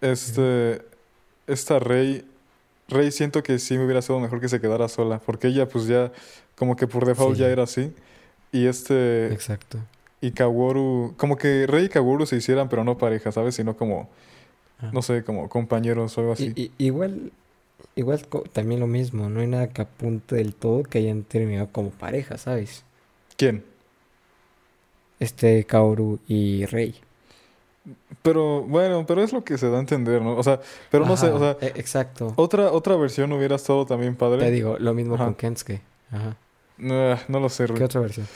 A: Este... Esta Rey... Rey siento que sí me hubiera sido mejor que se quedara sola. Porque ella pues ya... Como que por default
B: Sí.
A: ya era así. Y este...
B: Exacto.
A: Y Kaworu... Como que Rey y Kaworu se hicieran, pero no pareja, ¿sabes? Sino como...
B: Ah.
A: No sé, como compañeros o algo así.
B: Igual, igual también lo mismo, no hay nada que apunte del todo que hayan terminado como pareja, ¿sabes?
A: ¿Quién?
B: Este Kaoru y Rei.
A: Pero bueno, pero es lo que se da a entender, ¿no? O sea, pero no sé, o sea...
B: e- exacto.
A: Otra, otra versión hubiera estado también padre.
B: Te digo, lo mismo
A: Ajá.
B: con Kensuke. Ajá.
A: Ah, no lo sé, Rui.
B: ¿Qué otra versión?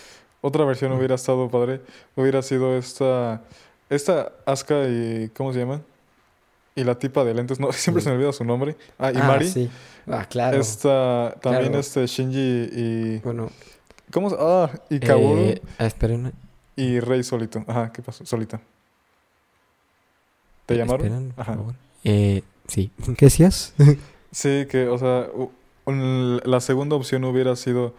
A: Otra versión hubiera estado padre. Hubiera sido esta. Esta Asuka y. ¿Cómo se llama? Y la tipa de lentes. No, siempre se me olvida su nombre. Ah, y
B: Ah,
A: Mari.
B: sí. Ah, claro.
A: Esta. También
B: Claro.
A: este Shinji y.
B: Bueno,
A: ¿Cómo se.? Ah, y Kaworu
B: eh, ah, esperen.
A: y Rey solito. Ajá, ¿qué pasó? Solita. ¿Te llamaron?
B: Esperan, por
A: Ajá.
B: favor. Eh, sí. ¿Qué decías?
A: Sí, que, o sea, un- la segunda opción hubiera sido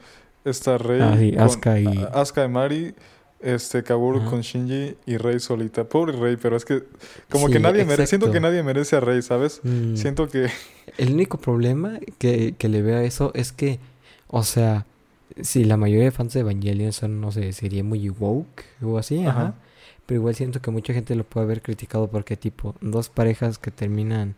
A: esta Rey.
B: Ah, sí,
A: con-
B: Asuka y-
A: Asuka y Mari, este,
B: Ajá.
A: con Shinji y Rey solita. Pobre Rey, pero es que como que nadie merece, siento que nadie merece a Rey, ¿sabes?
B: Mm,
A: Siento que,
B: El único problema que, que le veo a eso es que, o sea, si la mayoría de fans de Evangelion son, no sé, sería muy woke o así, ajá.
A: Ajá.
B: Pero igual siento que mucha gente lo puede haber criticado porque, tipo, dos parejas que terminan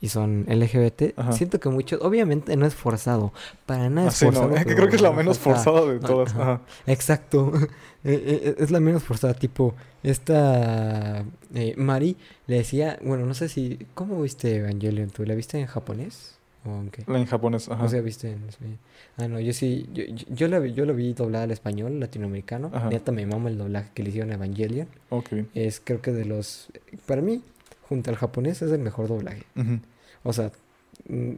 B: y son LGBT,
A: Ajá.
B: siento que muchos, obviamente no es forzado, para nada es
A: así no,
B: forzado.
A: que creo que es la
B: no
A: menos forzada de todas.
B: ajá.
A: Ajá.
B: Exacto. Eh, eh, es la menos forzada. Tipo, esta eh, Mari le decía, bueno, no sé si, ¿cómo viste Evangelion tú? ¿La viste en japonés? ¿O en qué?
A: En japonés, ajá.
B: O sea, viste en español. Ah, no, yo sí, yo, yo, yo la vi, yo lo vi doblada al español, latinoamericano.
A: Ajá.
B: Neta me mama el doblaje que le hicieron a Evangelion.
A: Ok.
B: Es creo que de los, para mí, junto al japonés es el mejor doblaje. O sea, mm,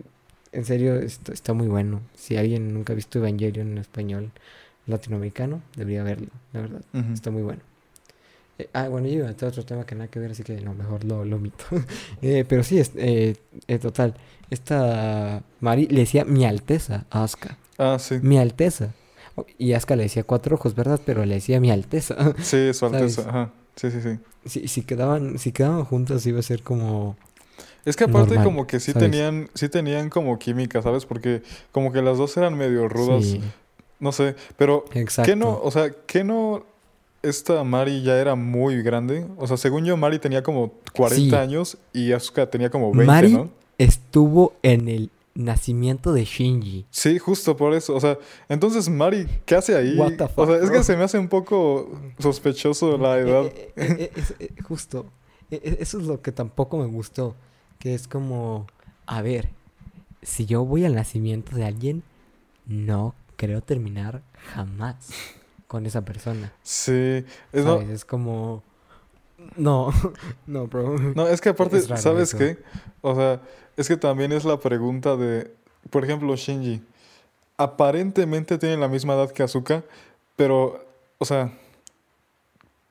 B: en serio, está, está muy bueno. Si alguien nunca ha visto Evangelion en español latinoamericano, debería verlo, la verdad. Está muy bueno. Eh, ah, bueno, yo iba a otro tema que nada que ver, así que no, mejor lo, lo omito. Eh, pero sí, es, eh, eh, total. Esta Mari le decía mi alteza a Asuka.
A: Ah, sí.
B: Mi alteza. Y Asuka le decía cuatro ojos, ¿verdad? Pero le decía mi alteza.
A: Sí, su alteza.
B: ¿Sabes?
A: Ajá. Sí, sí, sí.
B: si, si quedaban, si quedaban juntas iba a ser como...
A: Es que aparte
B: Normal,
A: como que sí
B: ¿sabes?
A: tenían, sí tenían como química, ¿sabes? Porque como que las dos eran medio rudas.
B: Sí.
A: No sé, pero
B: Exacto.
A: ¿qué no? O sea, ¿qué no esta Mari ya era muy grande? O sea, según yo, Mari tenía como 40
B: Sí.
A: años y Asuka tenía como 20,
B: Mari
A: ¿no?
B: estuvo en el nacimiento de Shinji.
A: Sí, justo por eso. O sea, entonces Mari, ¿qué hace ahí?
B: What the
A: o
B: fuck,
A: sea, es que se me hace un poco sospechoso la edad.
B: Eh, eh, eh, es- eh, justo. Eso es lo que tampoco me gustó. Que es como, a ver, si yo voy al nacimiento de alguien, no creo terminar jamás con esa persona.
A: Sí, es, no,
B: ¿sabes? Es como, no, no, bro.
A: no, es que aparte,
B: Es
A: ¿sabes
B: eso.
A: qué? O sea, es que también es la pregunta de, por ejemplo, Shinji. Aparentemente tiene la misma edad que Asuka, pero, o sea,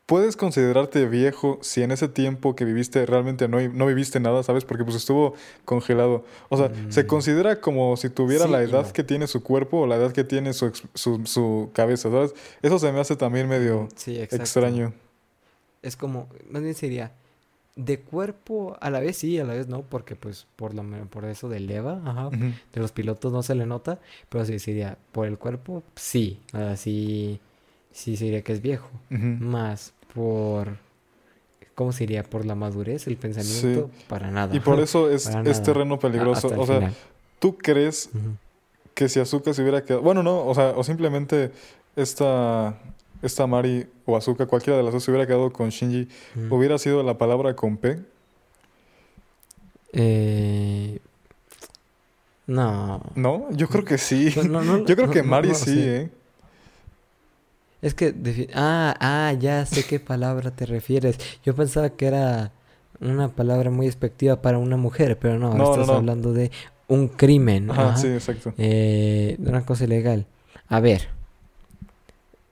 A: ¿puedes considerarte viejo si en ese tiempo que viviste realmente no, no viviste nada, ¿sabes? Porque pues estuvo congelado. O sea, se
B: Mm.
A: considera como si tuviera
B: Sí
A: la edad
B: no.
A: que tiene su cuerpo o la edad que tiene su, su, su cabeza, ¿sabes? Eso se me hace también medio
B: Sí,
A: extraño.
B: Es como, más bien sería, de cuerpo a la vez sí, a la vez no, porque pues por lo por eso del EVA, ajá, de los pilotos no se le nota, pero sí sería, por el cuerpo, sí, así, sí sería que es viejo, más por, ¿cómo sería? Por la madurez, el pensamiento, para nada.
A: Y por eso es, es terreno peligroso. O sea,
B: final.
A: ¿tú crees que si Azuka se hubiera quedado... Bueno, no, o sea, o simplemente esta, esta Mari o Azuka, cualquiera de las dos se hubiera quedado con Shinji, hubiera sido la palabra con P.
B: Eh, no.
A: ¿No? Yo creo que sí.
B: No, no, no,
A: Yo creo que Mari sí. ¿eh?
B: Es que, ah, ah, ya sé qué palabra te refieres. Yo pensaba que era una palabra muy despectiva para una mujer, pero no, estás hablando de un crimen,
A: Ajá,
B: ajá,
A: sí, exacto.
B: eh, de una cosa ilegal. A ver,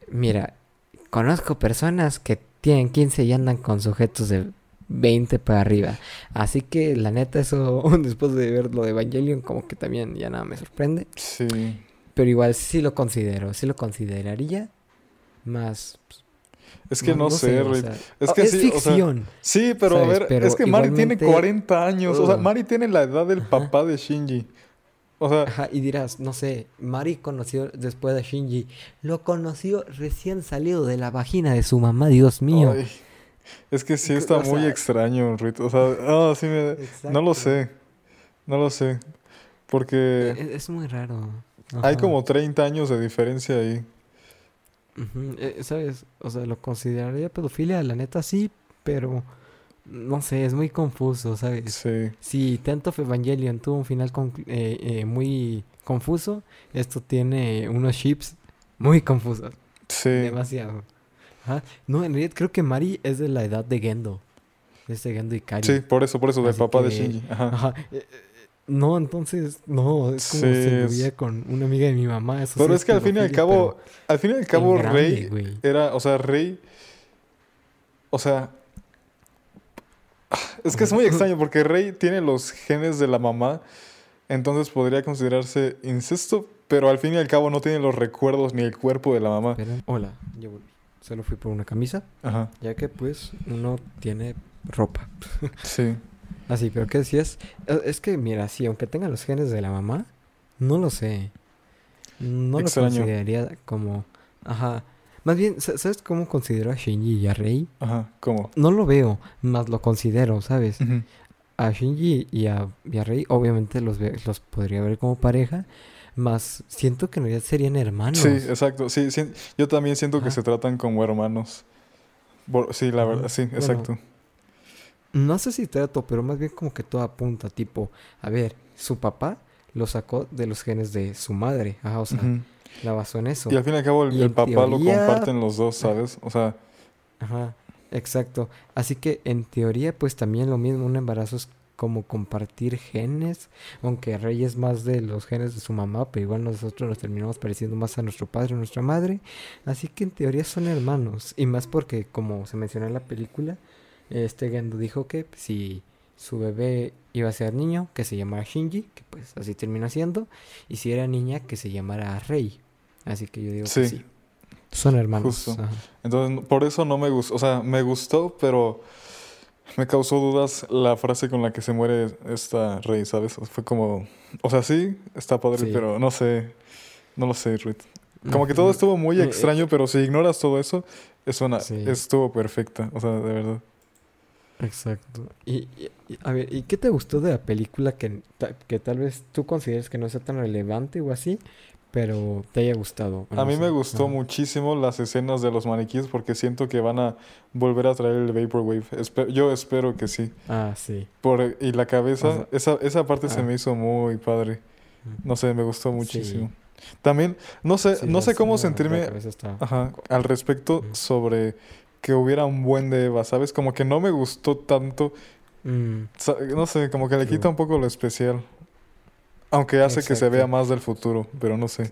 B: mira, conozco personas que tienen 15 y andan con sujetos de 20 para arriba. Así que la neta, eso, después de ver lo de Evangelion, como que también ya nada me sorprende.
A: Sí.
B: Pero igual sí lo considero, sí lo consideraría. Más. pues,
A: Es que no, sé,
B: o
A: Rick.
B: sea,
A: Es que
B: es
A: sí, o sea,
B: ficción.
A: Sí, pero a ver,
B: Pero
A: es que Mari tiene
B: igualmente-
A: 40 años. O sea,
B: Ugh.
A: Mari tiene la edad del
B: Ajá.
A: papá de Shinji. O sea,
B: Ajá, y dirás, no sé, Mari conoció después de Shinji. Lo conoció recién salido de la vagina de su mamá, Dios mío.
A: ay, es que sí
B: O
A: está muy
B: sea-
A: extraño, Rick. O sea, ah, sí me... No lo sé. No lo sé. Porque
B: Es, es muy raro.
A: hay como 30 años de diferencia ahí.
B: Eh, ¿Sabes? O sea, lo consideraría pedofilia, la neta sí, pero no sé, es muy confuso, ¿sabes?
A: Sí.
B: Si Tent of Evangelion tuvo un final eh, eh, muy confuso, esto tiene unos chips muy confusos.
A: Sí.
B: Demasiado. Ajá. No, en realidad creo que Mari es de la edad de Gendo. Es de Gendo Ikari.
A: Sí, por eso, por eso, del
B: Así
A: papá de Shinji. Ajá.
B: Ajá. eh, No, entonces, no, es como
A: Sí,
B: si me
A: es-
B: veía con una amiga de mi mamá. Eso
A: Pero
B: sí
A: es que al fin y al cabo, al fin y al cabo, Rey era, o sea, Rey, o sea, es que es muy extraño porque Rey tiene los genes de la mamá, entonces podría considerarse incesto, pero al fin y al cabo no tiene los recuerdos ni el cuerpo de la mamá.
B: Hola, yo. Solo fui por una camisa,
A: Ajá,
B: ya que pues uno tiene ropa.
A: sí,
B: Así, pero ¿qué decías? Eh, Es que, mira, sí, aunque tenga los genes de la mamá, no lo sé. No
A: Extraño.
B: lo consideraría como... Ajá. Más bien, sa- ¿sabes cómo considero a Shinji y a Rei?
A: ajá, ¿cómo?
B: No lo veo, más lo considero, ¿sabes? A Shinji y a, y a Rei, obviamente los, los podría ver como pareja, más siento que en realidad serían hermanos.
A: Sí, exacto, sí, sí, yo también siento que se tratan como hermanos. Sí, la verdad, sí,
B: bueno,
A: exacto.
B: No sé si trato, pero más bien como que todo apunta, tipo, a ver, su papá lo sacó de los genes de su madre, ajá, o sea. La basó en eso.
A: Y al fin y al cabo el, papá lo comparten los dos, ¿sabes? O sea,
B: Ajá, exacto. Así que en teoría, pues también lo mismo, un embarazo es como compartir genes, aunque Rey es más de los genes de su mamá, pero igual nosotros nos terminamos pareciendo más a nuestro padre o nuestra madre. Así que en teoría son hermanos, y más porque, como se menciona en la película, este Gendo dijo que si su bebé iba a ser niño, que se llamara Shinji, que pues así terminó siendo, y si era niña, que se llamara Rey. Así que yo digo que
A: Sí.
B: Son hermanos.
A: Justo. Entonces, por eso no me gustó. O sea, me gustó, pero me causó dudas la frase con la que se muere esta rey, ¿sabes? Fue como. O sea, sí, está padre,
B: Sí.
A: pero no sé. No lo sé, Ruth. Como que todo estuvo muy
B: Eh, eh,
A: extraño, pero si ignoras todo eso, es una,
B: Sí.
A: estuvo perfecta. O sea, de verdad.
B: Exacto. Y, a ver, ¿y qué te gustó de la película que, que tal vez tú consideres que no sea tan relevante o así, pero te haya gustado?
A: A mí
B: sé?
A: me gustó
B: Ajá.
A: muchísimo las escenas de los maniquíes porque siento que van a volver a traer el Vaporwave. Espe- yo espero que sí.
B: Ah, sí.
A: Por, y la cabeza,
B: O sea,
A: esa, esa parte se
B: ah.
A: me hizo muy padre. No sé, me gustó
B: Sí.
A: muchísimo. También, no sé,
B: Sí,
A: no sé cómo sentirme
B: cabeza está-
A: ajá, al respecto sobre que hubiera un buen de Eva, ¿sabes? Como que no me gustó tanto,
B: Mm,
A: no sé, como que le quita un poco lo especial. Aunque hace que se vea más del futuro, pero no sé.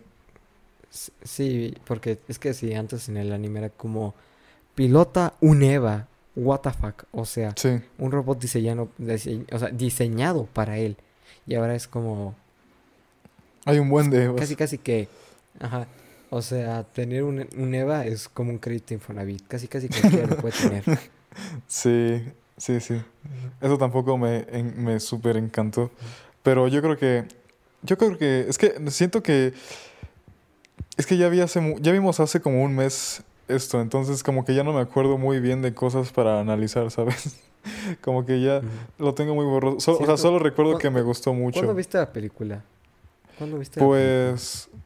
B: sí, porque es que sí, antes en el anime era como pilota un Eva, what the fuck, o sea,
A: Sí,
B: un robot diseñado, dise- o sea, diseñado para él. Y ahora es como
A: hay un buen de Evas.
B: casi casi que, ajá, o sea, tener un, un Eva es como un crédito Infonavit, casi casi cualquiera lo puede tener.
A: Sí, sí, sí. Eso tampoco me, en- me súper encantó. Pero yo creo que. Yo creo que. Es que siento que. Es que ya vi hace ya vimos hace como un mes esto. Entonces como que ya no me acuerdo muy bien de cosas para analizar, ¿sabes? Como que ya lo tengo muy borroso. So- o sea, solo recuerdo
B: ¿Cu-
A: que me gustó mucho.
B: ¿Cuándo viste la película? ¿Cuándo viste la película?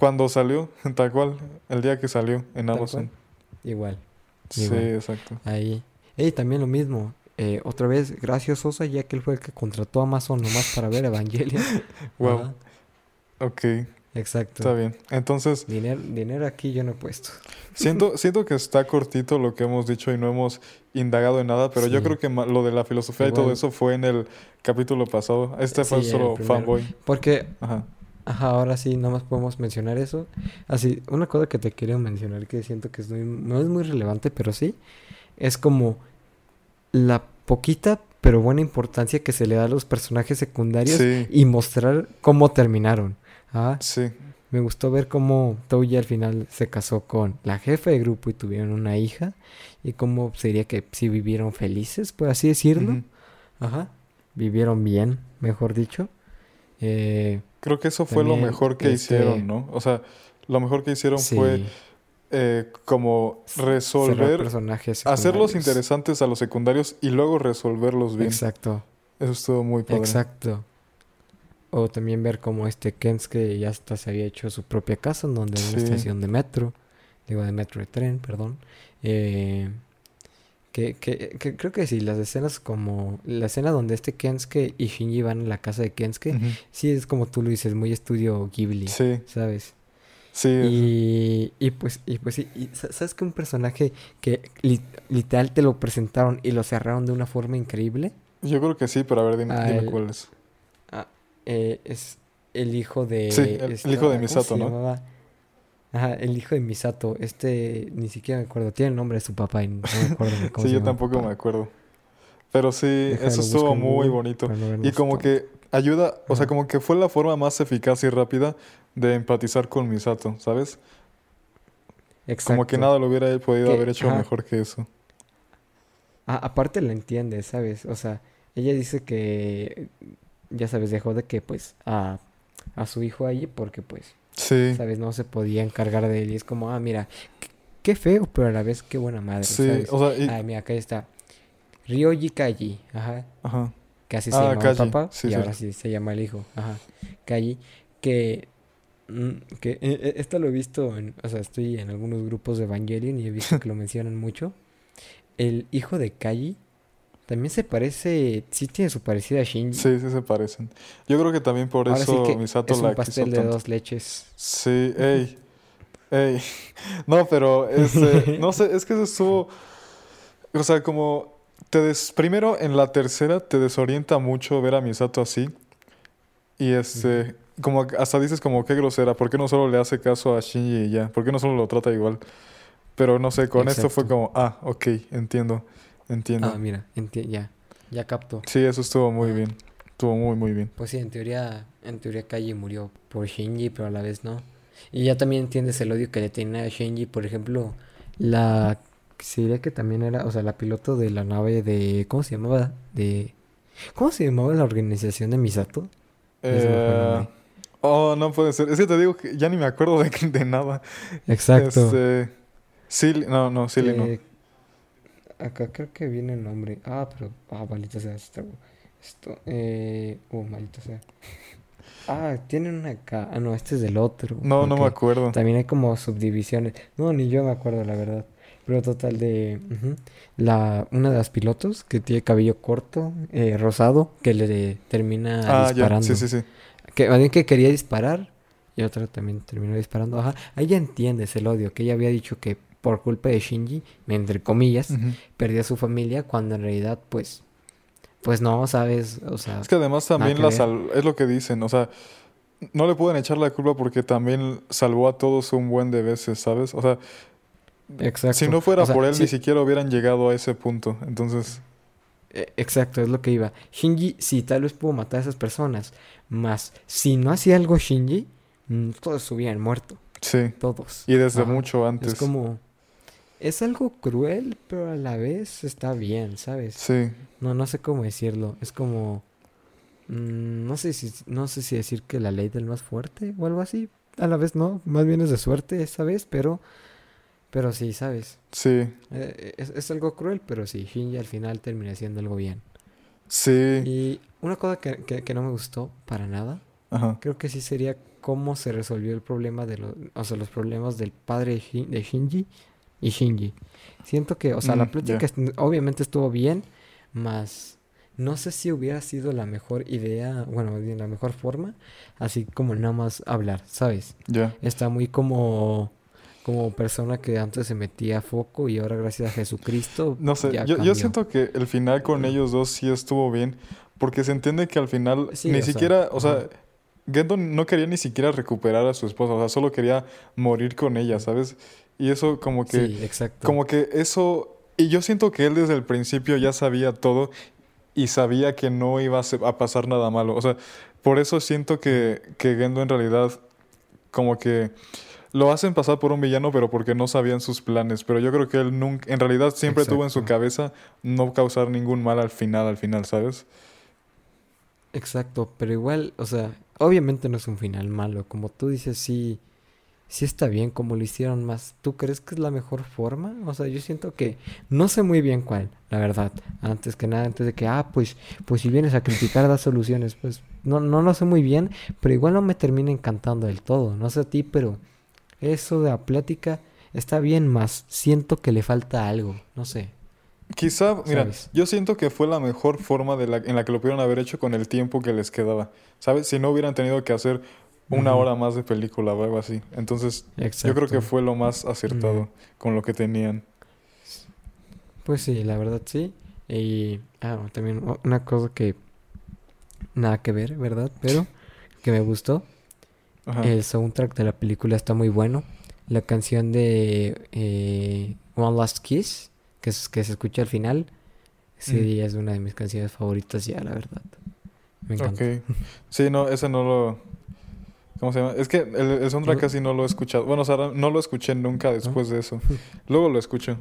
A: Cuando salió, tal cual. El día que salió en
B: Tal
A: Amazon.
B: cual. Igual,
A: Sí, exacto.
B: ahí. Y también lo mismo. eh, otra vez, gracias Sosa, ya que él fue el que contrató a Amazon nomás para ver Evangelion.
A: Wow.
B: Ajá,
A: Ok,
B: exacto.
A: está bien. Entonces.
B: Dinero, dinero aquí yo no he puesto.
A: Siento, siento que está cortito lo que hemos dicho y no hemos indagado en nada, pero yo creo que lo de la filosofía y todo eso fue en el capítulo pasado. Este fue
B: Sí, el
A: solo fanboy.
B: Porque,
A: Ajá.
B: Ajá, ahora sí, nomás podemos mencionar eso. Así, una cosa que te quiero mencionar que siento que es muy- no es muy relevante, pero sí, es como la poquita pero buena importancia que se le da a los personajes secundarios
A: Sí,
B: y mostrar cómo terminaron. Ah,
A: sí,
B: me gustó ver cómo Touji al final se casó con la jefa de grupo y tuvieron una hija. Y cómo sería que si vivieron felices, por así decirlo. Ajá. Vivieron bien, mejor dicho. Eh,
A: Creo que eso fue lo mejor que
B: este,
A: hicieron, ¿no? O sea, lo mejor que hicieron
B: sí,
A: fue eh, como resolver,
B: personajes
A: hacerlos interesantes a los secundarios y luego resolverlos bien.
B: Exacto,
A: Eso estuvo muy padre.
B: exacto. O también ver cómo este Kensuke ya hasta se había hecho su propia casa, en donde en una estación de metro, digo de metro de tren, perdón. Eh, que, que, que creo que sí, las escenas como la escena donde este Kensuke y Shinji van a la casa de Kensuke, sí es como tú lo dices, muy estudio Ghibli,
A: Sí,
B: ¿sabes?
A: sí.
B: Y, y pues, y pues sí, y sa- sabes que un personaje que li- literal te lo presentaron y lo cerraron de una forma increíble,
A: Yo creo que sí, pero a ver, dime,
B: Ah,
A: dime
B: el-
A: cuál es.
B: eh, es el hijo de
A: Sí, el- el hijo de
B: ¿cómo
A: Misato, ¿no?
B: llamaba? Ajá, el hijo de Misato, este ni siquiera me acuerdo, tiene el nombre de su papá y no me acuerdo ni cómo
A: Sí,
B: se
A: yo tampoco
B: papá.
A: me acuerdo. Pero sí,
B: Déjalo,
A: eso estuvo muy bonito. Y como que ayuda, o sea, como que fue la forma más eficaz y rápida de empatizar con Misato, ¿sabes? Como que
B: Exacto.
A: nada lo hubiera podido
B: Que-
A: haber hecho
B: ajá.
A: mejor que eso.
B: Ah, aparte la entiende, ¿sabes? O sea, ella dice que, ya sabes, dejó de que pues a, a su hijo allí porque pues,
A: Sí,
B: ¿sabes? No se podía encargar de él y es como, ah, mira, qué, feo, pero a la vez qué buena madre,
A: sí,
B: ¿sabes?
A: o sea, y-
B: Ah, mira, acá está. Ryoji Kaji, ajá,
A: ajá,
B: que así se
A: Ah,
B: llama el
A: Kaji,
B: papá
A: sí,
B: y
A: sí.
B: ahora sí se llama el hijo, ajá, Kaji, que, mm, que eh, eh, esto lo he visto, en, o sea, estoy en algunos grupos de Evangelion y he visto que lo mencionan mucho. El hijo de Kaji también se parece, sí tiene su parecido a Shinji.
A: sí, sí se parecen. Yo creo que también por
B: Ahora sí
A: eso Misato
B: es
A: la
B: un
A: quiso
B: pastel de
A: tanto.
B: dos leches.
A: Sí, ey, ey. No, pero este, no sé, es que eso estuvo, o sea, como te des, primero en la tercera te desorienta mucho ver a Misato así y este, como hasta dices como qué grosera, ¿por qué no solo le hace caso a Shinji y ya? ¿Por qué no solo lo trata igual? Pero no sé, con esto fue como, ah, ok, entiendo, entiendo.
B: Ah, mira, enti- ya, ya capto.
A: Sí, eso estuvo muy
B: Ah.
A: bien, estuvo muy, muy bien.
B: Pues sí, en teoría, en teoría Kaji murió por Shinji, pero a la vez no. Y ya también entiendes el odio que le tenía a Shinji, por ejemplo, la se diría que también era, o sea, la piloto de la nave de ¿cómo se llamaba? De ¿Cómo se llamaba la organización de Misato?
A: Eh. Oh, no puede ser. Es que te digo que ya ni me acuerdo de, de nada.
B: Exacto.
A: Este. Silly, no, no, Silly no.
B: Acá creo que viene el nombre. Ah, pero. Ah, maldita sea. Esto. esto eh, oh, maldita sea. Ah, tienen una acá. Ah, no, este es del otro.
A: No, no me acuerdo.
B: También hay como subdivisiones. No, ni yo me acuerdo, la verdad. Pero total de... La, una de las pilotos que tiene cabello corto, eh, rosado, que le termina
A: Ah, ya.
B: disparando.
A: Sí, sí, sí.
B: Que, bien que quería disparar y otra también terminó disparando. Ajá. Ahí ya entiendes el odio, que ella había dicho que por culpa de Shinji, entre comillas,
A: Ujú.
B: perdió a su familia cuando en realidad, pues... Pues no, ¿sabes? O sea...
A: Es que además también la sal- es lo que dicen, o sea, no le pueden echar la culpa porque también salvó a todos un buen de veces, ¿sabes? O sea,
B: Exacto.
A: si no fuera
B: O sea,
A: por él ni siquiera hubieran llegado a ese punto. Entonces,
B: Eh, Exacto, es lo que iba. Shinji sí tal vez pudo matar a esas personas, más si no hacía algo Shinji, mm, todos hubieran muerto,
A: sí.
B: todos.
A: Y desde
B: Ajá.
A: mucho antes.
B: Es como es algo cruel, pero a la vez está bien, ¿sabes?
A: Sí.
B: No no sé cómo decirlo, es como mm, no sé si no sé si decir que la ley del más fuerte o algo así. A la vez no, más bien es de suerte esa vez, pero pero sí, ¿sabes?
A: Sí.
B: Eh, es, es algo cruel, pero sí, Shinji al final termina haciendo algo bien.
A: Sí.
B: Y una cosa que, que- que no me gustó para nada,
A: Ajá.
B: creo que sí sería cómo se resolvió el problema de los, o sea, los problemas del padre de Shinji y Shinji. Siento que, o sea, la
A: Mm,
B: plática est- obviamente estuvo bien, más no sé si hubiera sido la mejor idea, bueno, la mejor forma, así como nada más hablar, ¿sabes?
A: Ya.
B: Está muy como como persona que antes se metía a foco y ahora gracias a Jesucristo
A: No sé,
B: ya
A: yo, yo siento que el final con ellos dos sí estuvo bien, porque se entiende que al final
B: Sí,
A: ni
B: o sea,
A: siquiera, o sea. Gendo no quería ni siquiera recuperar a su esposa, o sea, solo quería morir con ella, ¿sabes? Y eso como que,
B: Sí, exacto.
A: como que eso, y yo siento que él desde el principio ya sabía todo y sabía que no iba a, pasar nada malo, o sea, por eso siento que, que Gendo en realidad como que lo hacen pasar por un villano, pero porque no sabían sus planes. Pero yo creo que él nunca, en realidad siempre tuvo en su cabeza no causar ningún mal al final, al final, ¿sabes?
B: Exacto, pero igual, o sea, obviamente no es un final malo, como tú dices, sí, sí está bien como lo hicieron más. ¿Tú crees que es la mejor forma? O sea, yo siento que no sé muy bien cuál, la verdad. Antes que nada, antes de que, ah, pues, pues si vienes a criticar, da soluciones, pues no, no lo sé muy bien, pero igual no me termina encantando del todo. No sé a ti, pero eso de la plática está bien, más siento que le falta algo, no sé.
A: Quizá, mira,
B: ¿Sabes?
A: yo siento que fue la mejor forma de la, en la que lo pudieron haber hecho con el tiempo que les quedaba, ¿sabes? Si no hubieran tenido que hacer una hora más de película o algo así. Entonces, yo creo que fue lo más acertado con lo que tenían.
B: Pues sí, la verdad sí. Y ah, también una cosa que nada que ver, ¿verdad? Pero que me gustó.
A: Ajá.
B: El soundtrack de la película está muy bueno. La canción de eh, One Last Kiss, que, es, que se escucha al final, sí, es una de mis canciones favoritas ya, la verdad. Me encanta.
A: Ok. Sí, no, ese no lo... ¿Cómo se llama? Es que el, el soundtrack
B: No.
A: casi no lo he escuchado. Bueno, o sea, no lo escuché nunca después de eso. Luego lo escucho.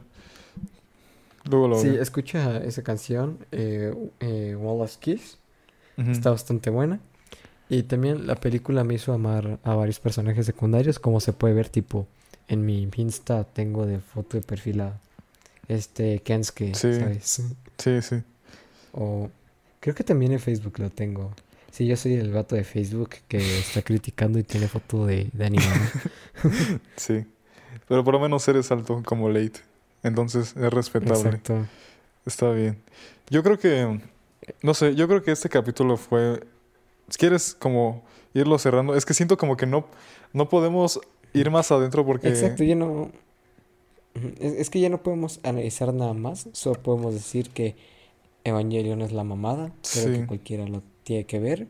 A: Luego lo
B: Sí, escucha esa canción, eh, eh, One Last Kiss. Está bastante buena. Y también la película me hizo amar a varios personajes secundarios, como se puede ver, tipo, en mi Insta tengo de foto de perfil a este Kensuke,
A: Sí.
B: ¿sabes?
A: Sí, sí.
B: O creo que también en Facebook lo tengo. Sí, yo soy el vato de Facebook que está criticando y tiene foto de, de animado.
A: Sí. Pero por lo menos eres alto como late. Entonces es respetable.
B: Exacto.
A: Está bien. Yo creo que... No sé, yo creo que este capítulo fue... Si quieres como irlo cerrando, es que siento como que no, no podemos ir más adentro porque...
B: Exacto, ya no... Es que ya no podemos analizar nada más, solo podemos decir que Evangelion es la mamada, creo
A: Sí.
B: que cualquiera lo tiene que ver,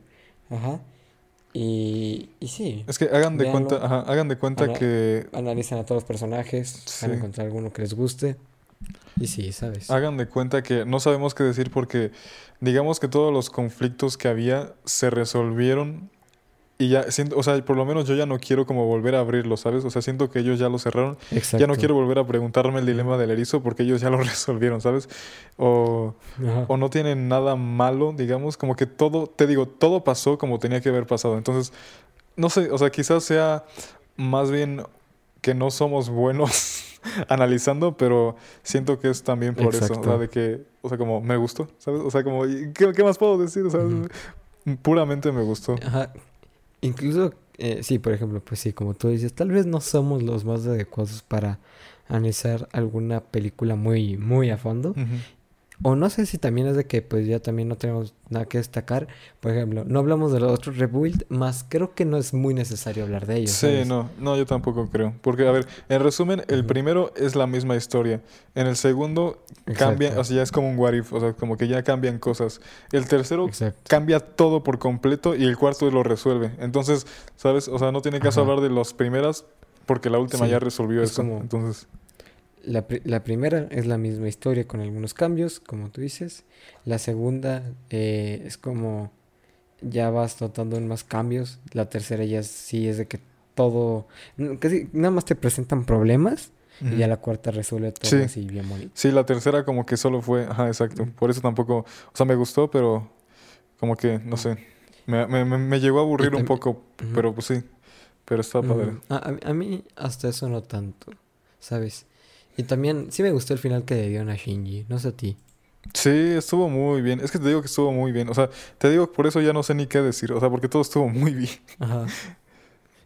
B: ajá, y, y sí,
A: Es que hagan de
B: Véanlo.
A: cuenta, ajá, hagan de cuenta
B: Ana-
A: que
B: analicen a todos los personajes, van a encontrar alguno que les guste, y sí, ¿sabes?
A: hagan de cuenta que no sabemos qué decir porque digamos que todos los conflictos que había se resolvieron y ya siento, o sea, por lo menos yo ya no quiero como volver a abrirlo, ¿sabes? O sea, siento que ellos ya lo cerraron. Ya no quiero volver a preguntarme el dilema del erizo porque ellos ya lo resolvieron, ¿sabes? O, o no tienen nada malo, digamos, como que todo, te digo, todo pasó como tenía que haber pasado. Entonces, no sé, o sea, quizás sea más bien que no somos buenos analizando, pero siento que es también por eso, o sea, de que, o sea, como me gustó, ¿sabes? O sea, como, ¿y ¿qué, qué más puedo decir? O sea, puramente me gustó.
B: Ajá. Incluso, eh, sí, por ejemplo, pues sí, como tú dices, tal vez no somos los más adecuados para analizar alguna película muy, muy a fondo.
A: Ujú.
B: O no sé si también es de que pues ya también no tenemos nada que destacar. Por ejemplo, no hablamos de los otros Rebuild, más creo que no es muy necesario hablar de ellos.
A: Sí,
B: ¿sabes?
A: no, no, yo tampoco creo. Porque, a ver, en resumen, el primero es la misma historia. En el segundo cambia,
B: Exacto.
A: o sea, ya es como un what if, o sea, como que ya cambian cosas. El tercero
B: Exacto.
A: cambia todo por completo y el cuarto lo resuelve. Entonces, ¿sabes? O sea, no tiene caso
B: Ajá.
A: hablar de las primeras porque la última
B: Sí,
A: ya resolvió
B: es
A: eso.
B: como-
A: Entonces,
B: La, la primera es la misma historia con algunos cambios, como tú dices. La segunda eh, es como ya vas notando en más cambios. La tercera ya sí es de que todo, casi nada más te presentan problemas y ya la cuarta resuelve todo
A: Sí.
B: así bien bonito.
A: sí, la tercera como que solo fue, ajá, exacto. Por eso tampoco, o sea, me gustó, pero como que, no sé, me, me, me- llegó a aburrir un poco, pero pues sí, pero está padre.
B: A- a mí hasta eso no tanto, ¿sabes? Y también sí me gustó el final que le dieron a Shinji, no sé a ti.
A: Sí, estuvo muy bien. Es que te digo que estuvo muy bien. O sea, te digo por eso ya no sé ni qué decir. O sea, porque todo estuvo muy bien.
B: Ajá.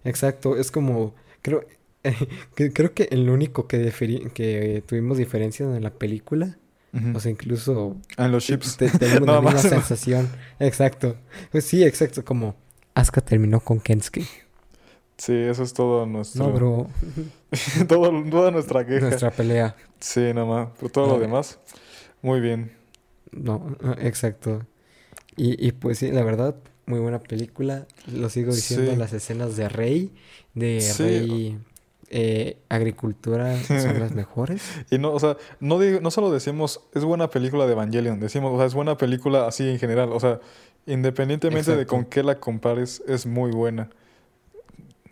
B: Exacto, es como, creo, que, creo que el único que, que tuvimos diferencias en la película, o sea, incluso
A: en los chips.
B: te- tenemos la misma sensación. Exacto. Pues sí, exacto, como Asuka terminó con Kensuke.
A: Sí, eso es todo nuestro.
B: No, bro,
A: todo, toda nuestra queja.
B: nuestra pelea.
A: Sí, nada más. Pero todo
B: No,
A: lo demás, muy bien.
B: No, exacto. Y, y pues sí, la verdad, muy buena película. Lo sigo diciendo,
A: Sí.
B: las escenas de Rey, de
A: Sí.
B: Rey eh, Agricultura son las mejores.
A: Y no, o sea, no, digo, no solo decimos es buena película de Evangelion, decimos, o sea, es buena película así en general. O sea, independientemente de con qué la compares, es muy buena.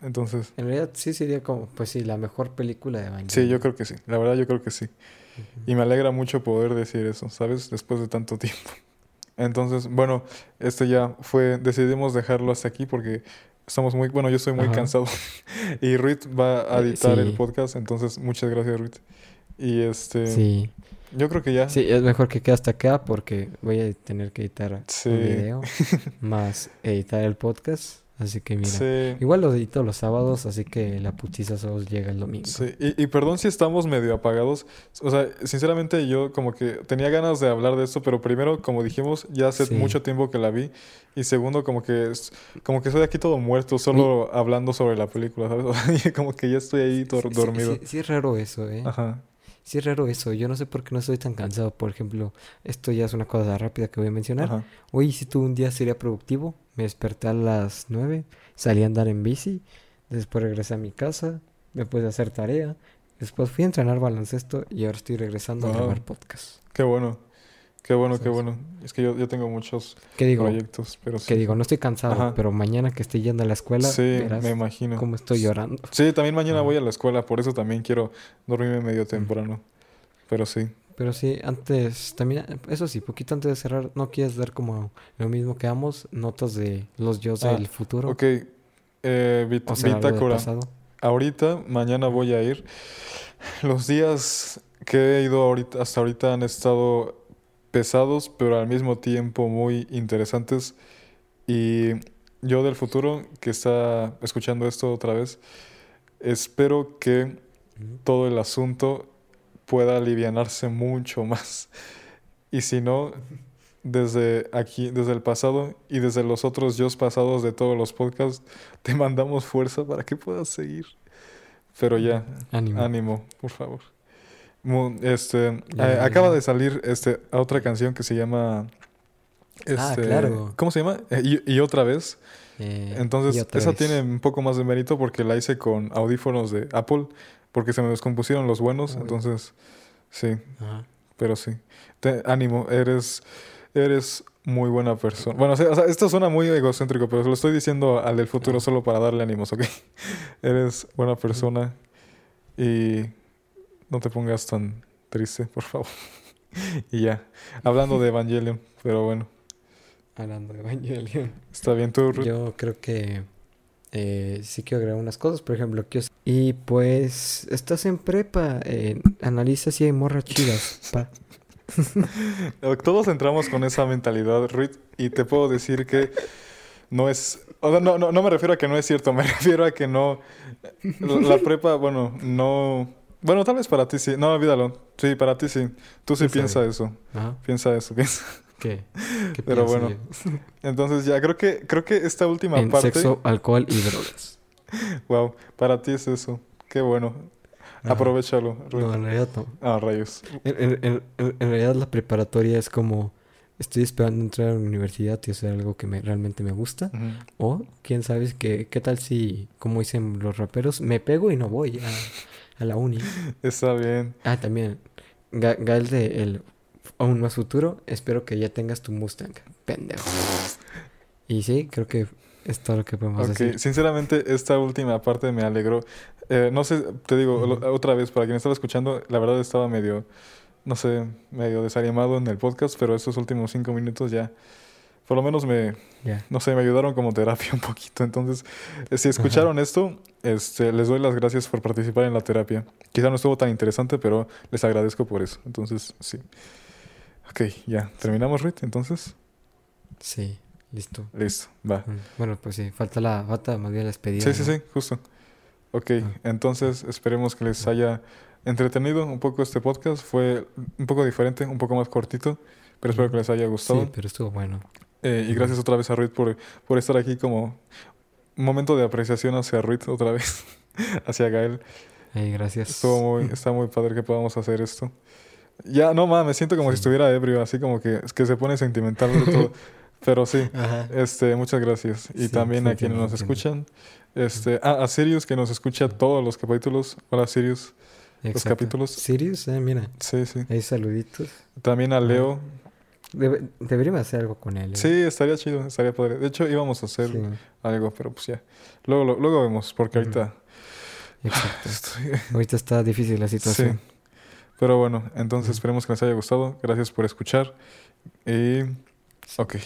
A: Entonces,
B: En realidad sí sería como, pues sí, la mejor película de Evangelion.
A: sí, yo creo que sí. La verdad, yo creo que sí. Y me alegra mucho poder decir eso, ¿sabes? Después de tanto tiempo. Entonces, bueno, este ya fue, decidimos dejarlo hasta aquí porque estamos muy, bueno, yo estoy muy
B: Ajá.
A: cansado. y Ruth va a
B: Eh,
A: editar el podcast, entonces muchas gracias Ruth. Y este,
B: Sí,
A: yo creo que ya.
B: sí, es mejor que quede hasta acá porque voy a tener que editar
A: Sí.
B: un video más editar el podcast. Así que mira,
A: Sí.
B: igual lo edito los sábados, así que la putiza solo llega el domingo.
A: Sí, y, y perdón si estamos medio apagados. O sea, sinceramente yo como que tenía ganas de hablar de esto, pero primero, como dijimos, ya hace
B: Sí.
A: mucho tiempo que la vi. Y segundo, como que como que estoy aquí todo muerto, solo hablando sobre la película, ¿sabes? O sea, y como que ya estoy ahí
B: Sí,
A: dormido.
B: Sí, sí es raro eso, ¿eh?
A: Ajá.
B: Sí es raro eso. Yo no sé por qué no estoy tan cansado. Por ejemplo, esto ya es una cosa rápida que voy a mencionar.
A: Ajá.
B: Hoy si tuve un día sería productivo. Me desperté a las 9, salí a andar en bici, después regresé a mi casa, después de hacer tarea, después fui a entrenar baloncesto y ahora estoy regresando a grabar podcast.
A: Qué bueno. Qué bueno, qué bueno. Es que yo, yo tengo muchos
B: ¿Qué digo?
A: proyectos, pero sí.
B: Que digo, no estoy cansado,
A: Ajá.
B: pero mañana que esté yendo a la escuela,
A: Sí,
B: verás
A: me imagino.
B: cómo estoy llorando.
A: Sí, también mañana
B: Ajá.
A: voy a la escuela, por eso también quiero dormirme medio temprano. Pero sí.
B: Pero sí, antes, también, eso sí, poquito antes de cerrar, ¿no quieres dar como lo mismo que amos, notas de los yo
A: Ah,
B: del futuro?
A: Ok. Eh, bit-
B: O sea,
A: bitácora. Ahorita, mañana voy a ir. Los días que he ido ahorita, hasta ahorita han estado pesados, pero al mismo tiempo muy interesantes. Y yo del futuro, que está escuchando esto otra vez, espero que todo el asunto pueda alivianarse mucho más. Y si no, desde aquí, desde el pasado y desde los otros yo pasados de todos los podcasts, te mandamos fuerza para que puedas seguir. Pero ya,
B: Ánimo.
A: ánimo, por favor. Este, eh, acaba de salir este, otra canción que se llama...
B: Ah,
A: este,
B: claro.
A: ¿Cómo se llama? Eh, y, y otra vez.
B: Eh,
A: Entonces,
B: otra
A: esa
B: vez.
A: tiene un poco más de mérito porque la hice con audífonos de Apple, porque se me descompusieron los buenos,
B: Uy.
A: entonces, sí,
B: Ajá.
A: pero sí. Te- ánimo, eres, eres muy buena persona. Bueno, o sea, esto suena muy egocéntrico, pero se lo estoy diciendo al del futuro solo para darle ánimos, ¿ok? eres buena persona y no te pongas tan triste, por favor. y ya, hablando de Evangelion, pero bueno,
B: Hablando de Evangelion.
A: está bien tú?
B: Yo creo que eh, sí quiero agregar unas cosas, por ejemplo, que y pues estás en prepa, eh, analiza si hay morras chidas, pa.
A: Todos entramos con esa mentalidad, Ruth, y te puedo decir que no es... O sea, no, no, no me refiero a que no es cierto, me refiero a que no... La prepa, bueno, no... Bueno, tal vez para ti sí. No, olvídalo. Sí, para ti sí. Tú sí piensa eso.
B: Ajá.
A: Piensa eso, piensa.
B: ¿Qué? ¿Qué
A: Pero bueno,
B: yo?
A: entonces ya creo que creo que esta última
B: En
A: parte,
B: sexo, alcohol y drogas.
A: wow, para ti es eso. Qué bueno.
B: Ajá.
A: Aprovechalo.
B: No, en realidad no.
A: Ah, rayos.
B: En, en- en- realidad la preparatoria es como... Estoy esperando entrar a la universidad y hacer algo que me, realmente me gusta. O, quién sabe, que, qué tal si, como dicen los raperos, me pego y no voy a, a la uni.
A: Está bien.
B: Ah, también, Ga- Gael de el aún más futuro, espero que ya tengas tu Mustang, pendejo. Y sí, creo que es todo lo que podemos
A: Ok,
B: decir.
A: sinceramente esta última parte me alegró. Eh, no sé, te digo otra vez, para quien estaba escuchando, la verdad estaba medio, no sé, medio desanimado en el podcast, pero estos últimos cinco minutos ya, por lo menos me, no sé, me ayudaron como terapia un poquito. Entonces, eh, si escucharon esto, este, les doy las gracias por participar en la terapia. Quizá no estuvo tan interesante, pero les agradezco por eso. Entonces, sí. Ok, ya. ¿Terminamos, Ruth? Entonces,
B: Sí, listo.
A: listo, va.
B: Bueno, pues sí, falta la, falta más bien la despedida.
A: Sí, sí,
B: ¿no?
A: sí, justo. Ok,
B: Ah.
A: entonces esperemos que les haya entretenido un poco este podcast. Fue un poco diferente, un poco más cortito, pero espero que les haya gustado.
B: Sí, pero estuvo bueno.
A: Eh, y gracias otra vez a Ruth por, por estar aquí como un momento de apreciación hacia Ruth otra vez, hacia Gael.
B: Ey, gracias.
A: Estuvo muy, está muy padre que podamos hacer esto. Ya, no mames, me siento como si
B: Sí.
A: estuviera ebrio, así como que, es que se pone sentimental de todo. Pero sí,
B: Ajá.
A: este, muchas gracias. Y
B: Sí,
A: también
B: sí,
A: a quienes nos escuchan. Este, ah, a Sirius que nos escucha todos los capítulos. Hola Sirius.
B: Exacto.
A: capítulos.
B: Sirius, eh, mira,
A: Sí, sí.
B: hay saluditos.
A: También a Leo.
B: Debe- deberíamos hacer algo con él. eh.
A: Sí, estaría chido, estaría padre. De hecho, íbamos a hacer
B: Sí,
A: algo, pero pues ya. Luego, lo- luego vemos, porque
B: Ujú.
A: ahorita
B: exacto.
A: estoy...
B: Ahorita está difícil la
A: Sí.
B: situación.
A: Pero bueno, entonces
B: Ujú.
A: esperemos que les haya gustado. Gracias por escuchar. Y... Ok.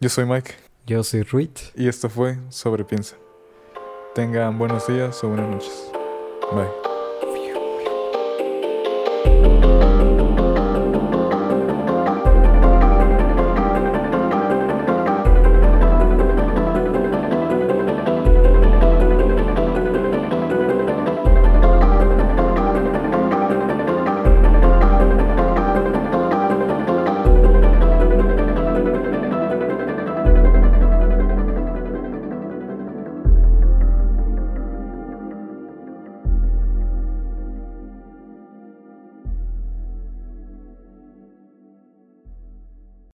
A: Yo soy Mike
B: Yo soy Ruit.
A: y esto fue Sobre Piensa. Tengan buenos días o buenas noches. Bye.